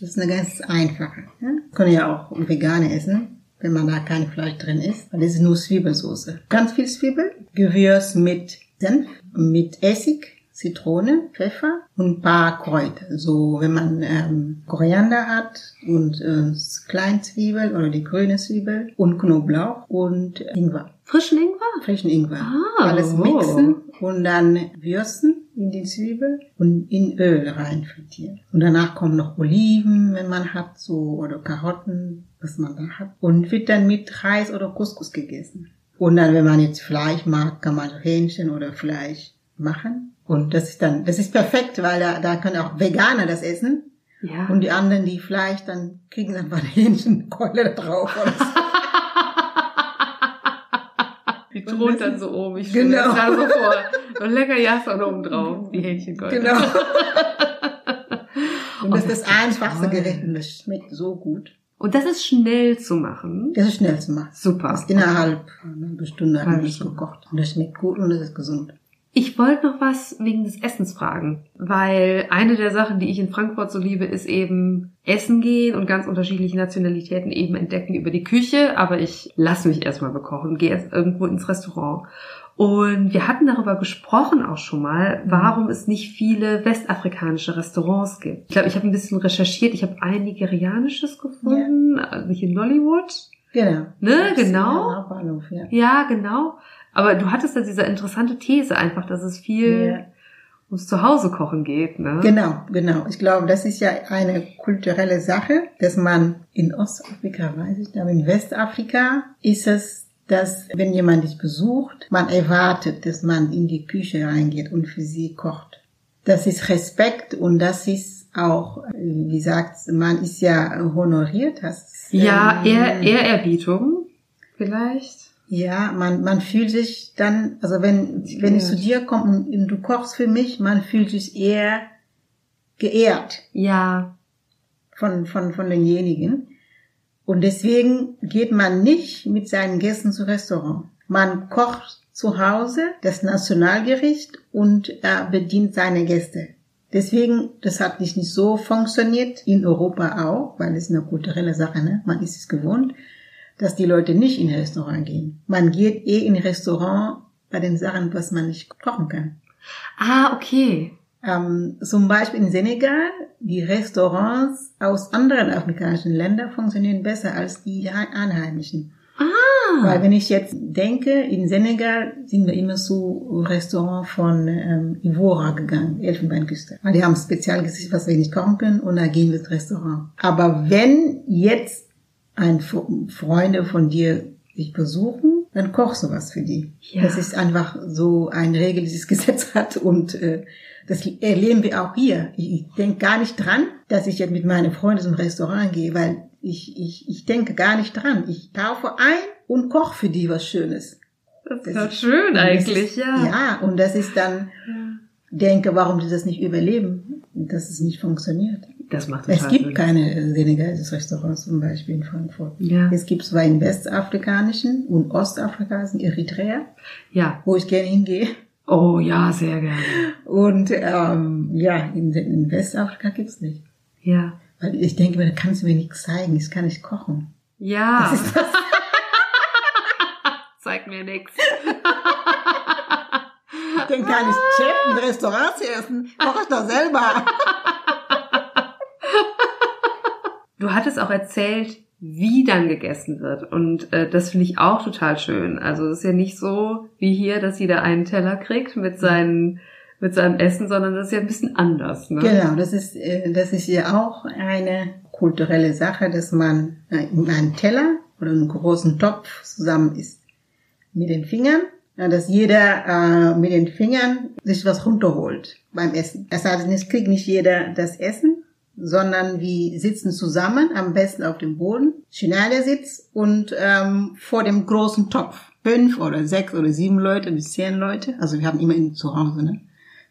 Das ist eine ganz einfache. Ne? Können ja auch vegane essen, wenn man da kein Fleisch drin isst. Weil das ist nur Zwiebelsauce. Ganz viel Zwiebel, Gewürz mit Senf, mit Essig, Zitrone, Pfeffer und ein paar Kräuter. So, wenn man ähm, Koriander hat und äh, Kleinzwiebel oder die grüne Zwiebel und Knoblauch und Ingwer. Frischen Ingwer? Frischen Ingwer. Ah, Alles oh. mixen und dann würsten in die Zwiebel und in Öl rein frittieren. Und danach kommen noch Oliven, wenn man hat, so, oder Karotten, was man da hat. Und wird dann mit Reis oder Couscous gegessen. Und dann, wenn man jetzt Fleisch mag, kann man Hähnchen oder Fleisch machen. Und das ist dann, das ist perfekt, weil da, da können auch Veganer das essen. Ja. Und die anderen, die Fleisch, dann kriegen einfach eine Hähnchenkeule da drauf. Und das Die Und das dann so oben. Ich stelle Genau. das gerade so vor. So ein lecker Jasson oben drauf. Die Hähnchengold. Genau. Und das Oh, ist das einfachste Gericht und das schmeckt so gut. Und das ist schnell zu machen. Das ist schnell zu machen. Super. Das ist innerhalb einer Stunde hat man Halbe das Stunde. gekocht. Und das schmeckt gut und das ist gesund. Ich wollte noch was wegen des Essens fragen, weil eine der Sachen, die ich in Frankfurt so liebe, ist eben Essen gehen und ganz unterschiedliche Nationalitäten eben entdecken über die Küche, aber ich lasse mich erstmal bekochen, gehe erst irgendwo ins Restaurant. Und wir hatten darüber gesprochen auch schon mal, warum es nicht viele westafrikanische Restaurants gibt. Ich glaube, ich habe ein bisschen recherchiert, ich habe ein nigerianisches gefunden, ja. also hier in Nollywood. Genau. Ne, genau. Ja, ja, genau. Aber du hattest ja diese interessante These einfach, dass es viel ja. ums Zuhause kochen geht, ne? Genau, genau. Ich glaube, das ist ja eine kulturelle Sache, dass man in Ostafrika, weiß ich, aber in Westafrika ist es, dass wenn jemand dich besucht, man erwartet, dass man in die Küche reingeht und für sie kocht. Das ist Respekt und das ist auch, wie gesagt, man ist ja honoriert. Das, ja, ähm, Ehr Ehrerbietung vielleicht. Ja, man, man fühlt sich dann, also wenn, wenn ich zu dir komme und du kochst für mich, man fühlt sich eher geehrt. Ja. Von, von, von denjenigen. Und deswegen geht man nicht mit seinen Gästen zu Restaurant. Man kocht zu Hause das Nationalgericht und er bedient seine Gäste. Deswegen, das hat nicht so funktioniert, in Europa auch, weil es eine kulturelle Sache, ne? man ist es gewohnt dass die Leute nicht in Restaurant gehen. Man geht eh in Restaurant bei den Sachen, was man nicht kochen kann. Ah, okay. Ähm, zum Beispiel in Senegal, die Restaurants aus anderen afrikanischen Ländern funktionieren besser als die einheimischen. Ah. Weil wenn ich jetzt denke, in Senegal sind wir immer zu Restaurant von ähm, Ivora gegangen, Elfenbeinküste. Weil die haben Spezialgesicht, was wir nicht kochen können, und da gehen wir ins Restaurant. Aber wenn jetzt ein Freunde von dir dich besuchen, dann koch sowas für die. Ja. Das ist einfach so ein Regel, dieses Gesetz hat und äh, das erleben wir auch hier. Ich, denke gar nicht dran, dass ich jetzt mit meinen Freunden zum Restaurant gehe, weil ich, ich, ich denke gar nicht dran. Ich kaufe ein und koche für die was Schönes. Das ist doch schön eigentlich, ist, ja. Ja, und das ist dann, denke, warum die das nicht überleben, dass es nicht funktioniert. Das macht total Es gibt Sinn. keine senegalesischen Restaurants zum Beispiel in Frankfurt. Ja. Es gibt zwar in westafrikanischen und ostafrikanischen Eritrea, Ja. wo ich gerne hingehe. Oh ja, sehr gerne. Und ähm, ja, in, in Westafrika gibt's nicht. Ja. Weil ich denke mir, da kannst du mir nichts zeigen, ich kann nicht kochen. Ja. Das das. Zeig mir nix. Ich denke gar nicht, Chef, ein Restaurant zu essen, koche ich doch selber. Du hattest auch erzählt, wie dann gegessen wird. Und äh, das finde ich auch total schön. Also es ist ja nicht so wie hier, dass jeder einen Teller kriegt mit seinen mit seinem Essen, sondern das ist ja ein bisschen anders. Ne? Genau, das ist äh, das ist ja auch eine kulturelle Sache, dass man äh, in einem Teller oder einen großen Topf zusammen isst mit den Fingern, ja, dass jeder äh, mit den Fingern sich was runterholt beim Essen. Das heißt, es kriegt nicht jeder das Essen, sondern wir sitzen zusammen, am besten auf dem Boden, Schneidersitz und ähm, vor dem großen Topf. Fünf oder sechs oder sieben Leute bis zehn Leute. Also wir haben immer in, zu Hause ne?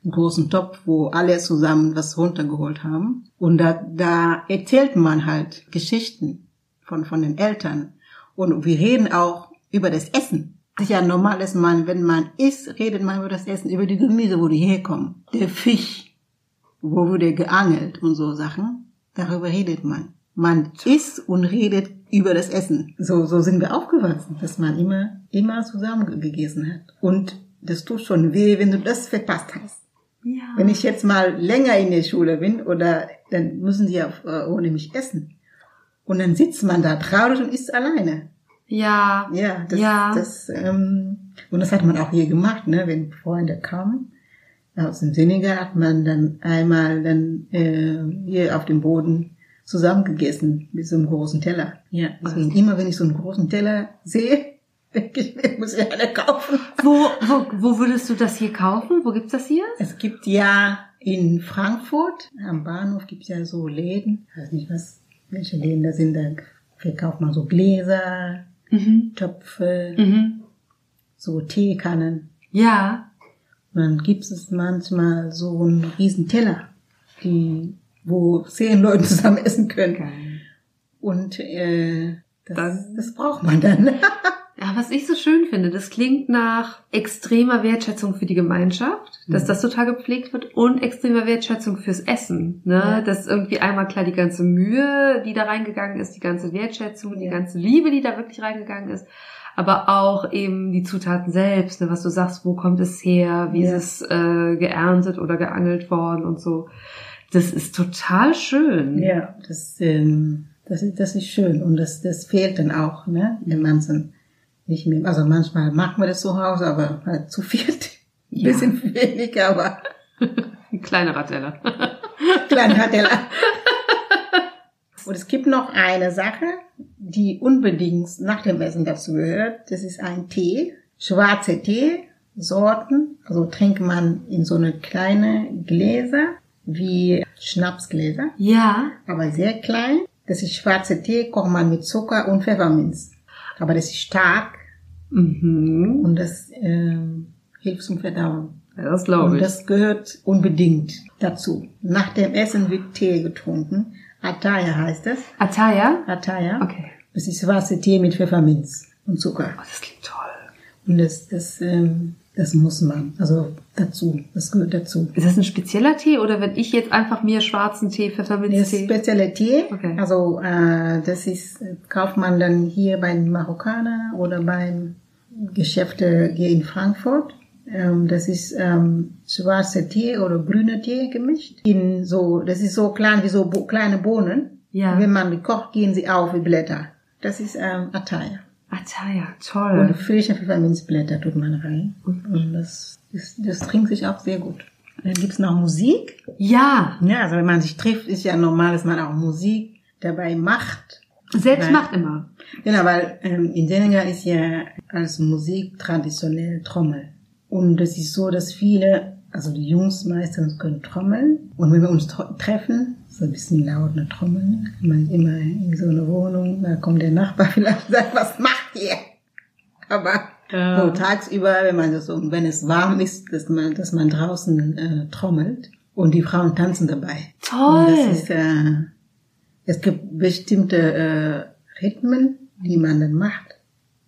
einen großen Topf, wo alle zusammen was runtergeholt haben. Und da, da erzählt man halt Geschichten von, von den Eltern. Und wir reden auch über das Essen. Das ist ja normal, dass man, wenn man isst, redet man über das Essen, über die Gemüse, wo die herkommen. Der Fisch, wo wurde geangelt und so Sachen. Darüber redet man. Man isst und redet über das Essen. So, so sind wir aufgewachsen, dass man immer, immer zusammen gegessen hat. Und das tut schon weh, wenn du das verpasst hast. Ja. Wenn ich jetzt mal länger in der Schule bin oder dann müssen sie ja äh, ohne mich essen. Und dann sitzt man da traurig und isst alleine. Ja. Ja, das, Ja. das ähm, und das hat man auch hier gemacht, ne, wenn Freunde kamen aus dem Senegal hat man dann einmal dann äh, hier auf dem Boden zusammengegessen mit so einem großen Teller. Ja, deswegen immer wenn ich so einen großen Teller sehe, denke ich, mir, muss ich eine kaufen. Wo, wo, wo würdest du das hier kaufen? Wo gibt's das hier? Es gibt ja in Frankfurt am Bahnhof gibt es ja so Läden, ich weiß nicht was, welche Läden da sind, da verkauft man so Gläser, Mhm. Töpfe, Mhm. so Teekannen. Ja. Dann gibt es manchmal so einen riesen Teller, die, wo zehn Leute zusammen essen können. Geil. Und äh, das, Dann- das braucht man dann. Ja, was ich so schön finde, das klingt nach extremer Wertschätzung für die Gemeinschaft, dass Mhm. das total gepflegt wird und extremer Wertschätzung fürs Essen. Ne? Ja. Das ist irgendwie einmal klar die ganze Mühe, die da reingegangen ist, die ganze Wertschätzung, die Ja. ganze Liebe, die da wirklich reingegangen ist, aber auch eben die Zutaten selbst, ne? was du sagst, wo kommt es her, wie Ja. ist es äh, geerntet oder geangelt worden und so. Das ist total schön. Ja, das, ähm, das, ist, das ist schön und das, das fehlt dann auch, ne, in manchen nicht mehr. Also manchmal machen wir das zu Hause, aber halt zu viert. Ein Ja. bisschen wenig, aber Ein kleinerer Teller. kleiner Teller. Und es gibt noch eine Sache, die unbedingt nach dem Essen dazu gehört. Das ist ein Tee, schwarze Tee, Sorten. Also trinkt man in so eine kleine Gläser wie Schnapsgläser. ja, aber sehr klein. Das ist schwarze Tee, kocht man mit Zucker und Pfefferminz. Aber das ist stark mhm. und das ähm, hilft zum Verdauen. Ja, das glaube Und ich. das gehört unbedingt dazu. Nach dem Essen wird Tee getrunken. Ataya heißt das. Ataya? Ataya. Okay. Das ist schwarze Tee mit Pfefferminz und Zucker. Oh, das klingt toll. Und das, das, ähm, das muss man. Also dazu. Das gehört dazu. Ist das ein spezieller Tee oder wenn ich jetzt einfach mir schwarzen Tee, Das Pfefferminztee? spezielle Tee, Okay. also äh, das ist kauft man dann hier beim Marokkaner oder beim Geschäfte hier in Frankfurt. Ähm, das ist ähm, schwarzer Tee oder grüner Tee gemischt. In so, das ist so klein wie so bo kleine Bohnen. Ja. Wenn man die kocht, gehen sie auf wie Blätter. Das ist ähm, Ataya. Ataya, Und toll. frische Pfefferminzblätter tut man rein. Und das, das, das trinkt sich auch sehr gut. Dann gibt's noch Musik. Ja, Ja, also wenn man sich trifft, ist ja normal, dass man auch Musik dabei macht. selbst Weil- macht immer. Genau, weil ähm, in Senegal ist ja als Musik traditionell Trommel. Und es ist so, dass viele, also die Jungs meistens können trommeln. Und wenn wir uns treffen, so ein bisschen laut eine Trommel, man ist immer in so einer Wohnung, da kommt der Nachbar vielleicht und sagt, was macht ihr? Aber Ja. so tagsüber, wenn man das so, wenn es warm ist, dass man, dass man draußen äh, trommelt und die Frauen tanzen dabei. Toll. Und das ist, äh, es gibt bestimmte äh, Rhythmen, die man dann macht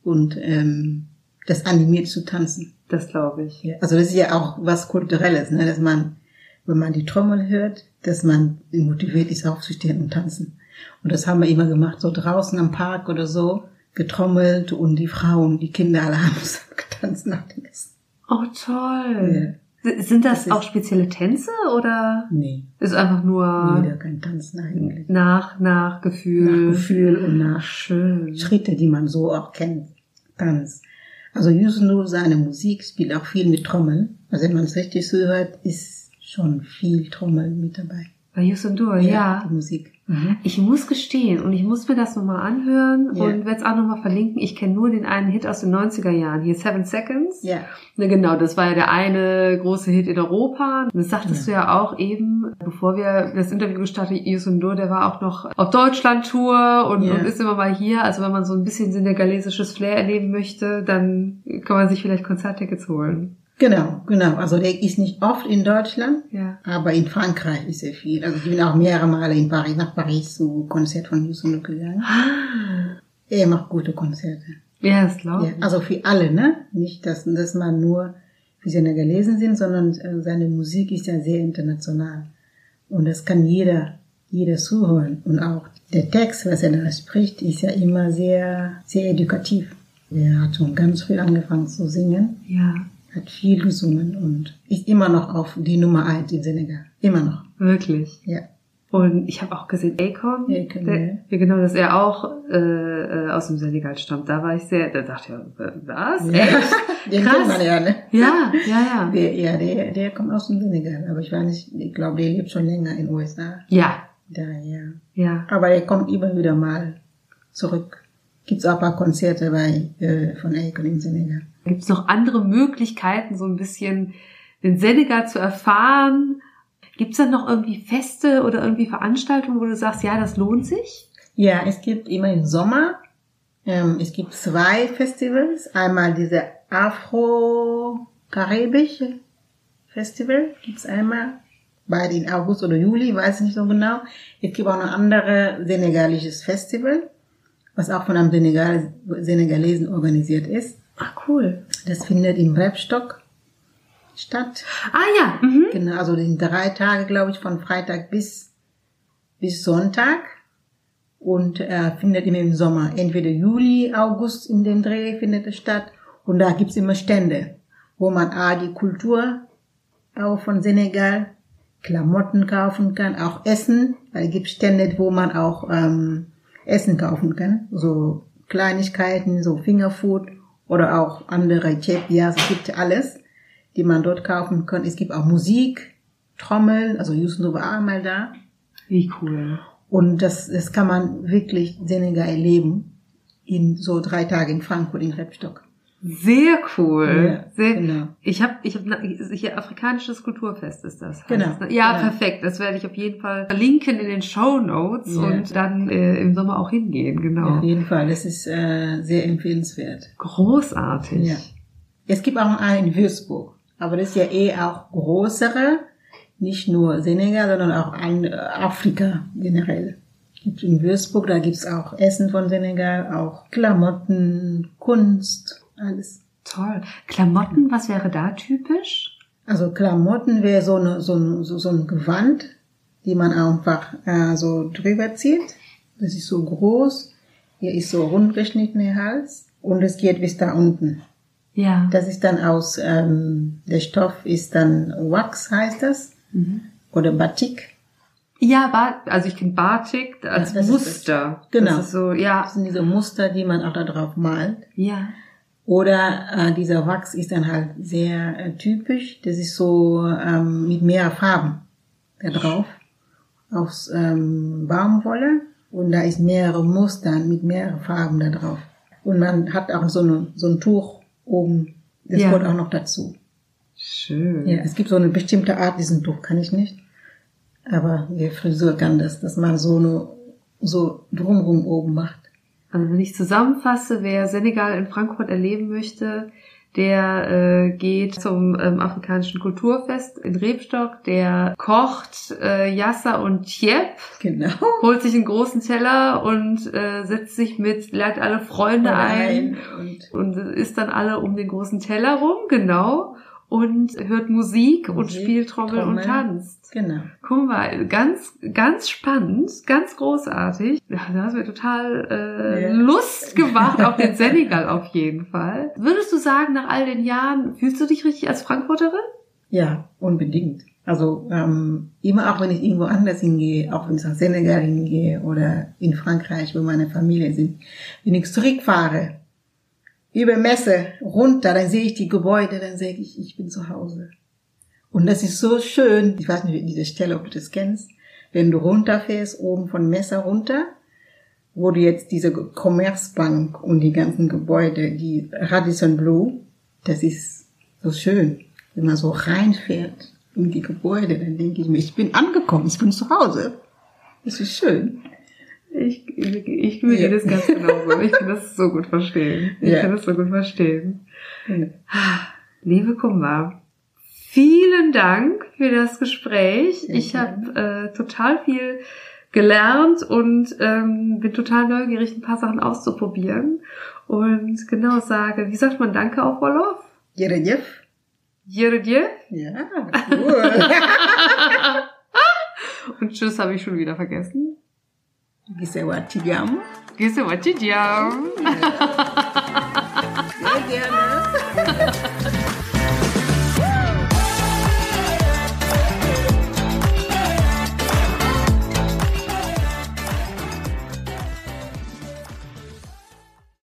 und ähm, das animiert zu tanzen. Das glaube ich. Ja, Also das ist ja auch was Kulturelles, ne? dass man, wenn man die Trommel hört, dass man motiviert ist, aufzustehen und tanzen. Und das haben wir immer gemacht, so draußen am Park oder so, getrommelt und die Frauen, die Kinder alle haben getanzt nach dem Essen. Oh, toll. Ja. Sind das, Das auch spezielle Tänze oder Nee, ist einfach nur jeder kann tanzen eigentlich. nach, nach Gefühl? Nach Gefühl und nach Schön. Schritte, die man so auch kennt. Tanz. Also Yusundur, seine Musik spielt auch viel mit Trommeln. Also wenn man es richtig so hört, ist schon viel Trommeln mit dabei. Bei Yusundur, ja. Die Musik. Mhm. Ich muss gestehen und ich muss mir das nochmal anhören Ja. und werde es auch nochmal verlinken. Ich kenne nur den einen Hit aus den 90er Jahren. Hier Seven Seconds. Ja. Ne, genau, das war ja der eine große Hit in Europa. Das sagtest du ja auch eben, bevor wir das Interview gestartet, Yusundur, der war auch noch auf Deutschland-Tour und, und ist immer mal hier. Also wenn man so ein bisschen senegalesisches Flair erleben möchte, dann kann man sich vielleicht Konzerttickets holen. Genau, genau. Also der ist nicht oft in Deutschland, Ja. aber in Frankreich ist er viel. Also ich bin auch mehrere Male in Paris, nach Paris zu Konzert von Yusundur gegangen. Er macht gute Konzerte. Ja, das glaube Ja, also für alle, ne? Nicht, dass, dass man nur für Senegalesen sind, sondern äh, seine Musik ist ja sehr international. Und das kann jeder, jeder zuhören. Und auch der Text, was er da spricht, ist ja immer sehr, sehr edukativ. Er hat schon ganz früh angefangen zu singen, Ja, hat viel gesungen und ist immer noch auf die Nummer eins in Senegal. Immer noch. wirklich. Ja. Und ich habe auch gesehen, Akon, Akon, der, ja. genau, dass er auch äh, äh, aus dem Senegal stammt. Da war ich sehr, da dachte ich, äh, was? ja. Echt? Den Krass. man ja, ne? Ja, ja, ja. Der, ja, der, der kommt aus dem Senegal. Aber ich weiß nicht, ich glaube, der lebt schon länger in den USA. Ja, Da, ja. ja. Aber er kommt immer wieder mal zurück. Gibt's auch ein paar Konzerte bei, äh, von Akon in Senegal. Gibt es noch andere Möglichkeiten, so ein bisschen den Senegal zu erfahren? Gibt es dann noch irgendwie Feste oder irgendwie Veranstaltungen, wo du sagst, ja, das lohnt sich? Ja, es gibt immer im Sommer, ähm, es gibt zwei Festivals. Einmal diese Afro-Karibische Festival gibt's einmal. Beide in August oder Juli, weiß ich nicht so genau. Es gibt auch noch andere senegalisches Festival. was auch von einem Senegal, Senegalesen organisiert ist. Ach, cool. Das findet im Rebstock statt. Ah ja. Mhm. Genau, also in drei Tage, glaube ich, von Freitag bis, bis Sonntag. Und äh, findet immer im Sommer, entweder Juli, August in dem Dreh findet es statt. Und da gibt's immer Stände, wo man A, die Kultur auch von Senegal, Klamotten kaufen kann, auch Essen, weil es gibt Stände, wo man auch ähm, Essen kaufen kann, so Kleinigkeiten, so Fingerfood oder auch andere Chepias, es gibt alles, die man dort kaufen kann. Es gibt auch Musik, Trommeln, also Yusuf war einmal da. Wie cool. Und das, das kann man wirklich Senegal erleben in so drei Tagen in Frankfurt in Rebstock. Sehr cool. Ja, Sehr, genau. Ich habe, ich habe hier afrikanisches Kulturfest ist das. Genau, es, ne? Ja, genau. perfekt. Das werde ich auf jeden Fall verlinken in den Show Notes Ja. und dann äh, im Sommer auch hingehen. Genau. Auf jeden Fall, das ist äh, sehr empfehlenswert. Großartig. Ja. Es gibt auch einen in Würzburg, aber das ist ja eh auch größere, nicht nur Senegal, sondern auch ein, äh, Afrika generell. Gibt in Würzburg, da gibt's auch Essen von Senegal, auch Klamotten, Kunst, alles. Toll. Klamotten, was wäre da typisch? Also Klamotten wäre so, eine, so, ein, so, so ein Gewand, die man einfach äh, so drüber zieht. Das ist so groß. Hier ist so rund geschnittener Hals und es geht bis da unten. Ja. Das ist dann aus, ähm, der Stoff ist dann Wax, heißt das. Oder Batik. Ja, Ba- also ich kenne Batik als Ja, das ist Muster. das. Genau. Das ist so, ja. Das sind diese Muster, die man auch da drauf malt. Ja. Oder äh, dieser Wachs ist dann halt sehr äh, typisch. Das ist so ähm, mit mehr Farben da drauf. Aus ähm, Baumwolle. Und da ist mehrere Muster mit mehreren Farben da drauf. Und man hat auch so, eine, so ein Tuch oben. Das Ja. gehört auch noch dazu. Schön. Ja, es gibt so eine bestimmte Art, diesen Tuch kann ich nicht. Aber die Frisur kann das, dass man so eine, so drumrum oben macht. Also wenn ich zusammenfasse, wer Senegal in Frankfurt erleben möchte, der äh, geht zum ähm, afrikanischen Kulturfest in Rebstock, der kocht äh, Yassa und Tiep, Genau. holt sich einen großen Teller und äh, setzt sich mit, lädt alle Freunde ein Und und isst dann alle um den großen Teller rum, genau, und hört Musik, und Musik, spielt Trommel, und Trommel. tanzt. genau. Guck mal, ganz, ganz spannend, ganz großartig. Ja, da hast du mir total äh, Ja. Lust gemacht auf den Senegal auf jeden Fall. Würdest du sagen, nach all den Jahren, fühlst du dich richtig als Frankfurterin? Ja, unbedingt. Also ähm, immer auch wenn ich irgendwo anders hingehe, auch wenn ich nach Senegal hingehe oder in Frankreich, wo meine Familie sind, wenn ich zurückfahre, über Messe runter, dann sehe ich die Gebäude, dann sage ich, ich bin zu Hause. Und das ist so schön, ich weiß nicht, diese Stelle, ob du das kennst, wenn du runterfährst, oben von Messe runter, wo du jetzt diese Commerzbank und die ganzen Gebäude, die Radisson Blue, das ist so schön, wenn man so reinfährt in die Gebäude, dann denke ich mir, ich bin angekommen, ich bin zu Hause. Das ist schön. Ich, ich, ich fühle Ja. das ganz genauso. Ich kann das so gut verstehen. Ich Ja. kann das so gut verstehen. Ja. Liebe Kumba, vielen Dank für das Gespräch. Ich habe äh, total viel gelernt und ähm, bin total neugierig, ein paar Sachen auszuprobieren. Und genau sage, wie sagt man Danke auf Wolof? Jerejev? Jiredje. Ja, cool. Und Tschüss habe ich schon wieder vergessen. Dice guachillamo. Dice guachillamo.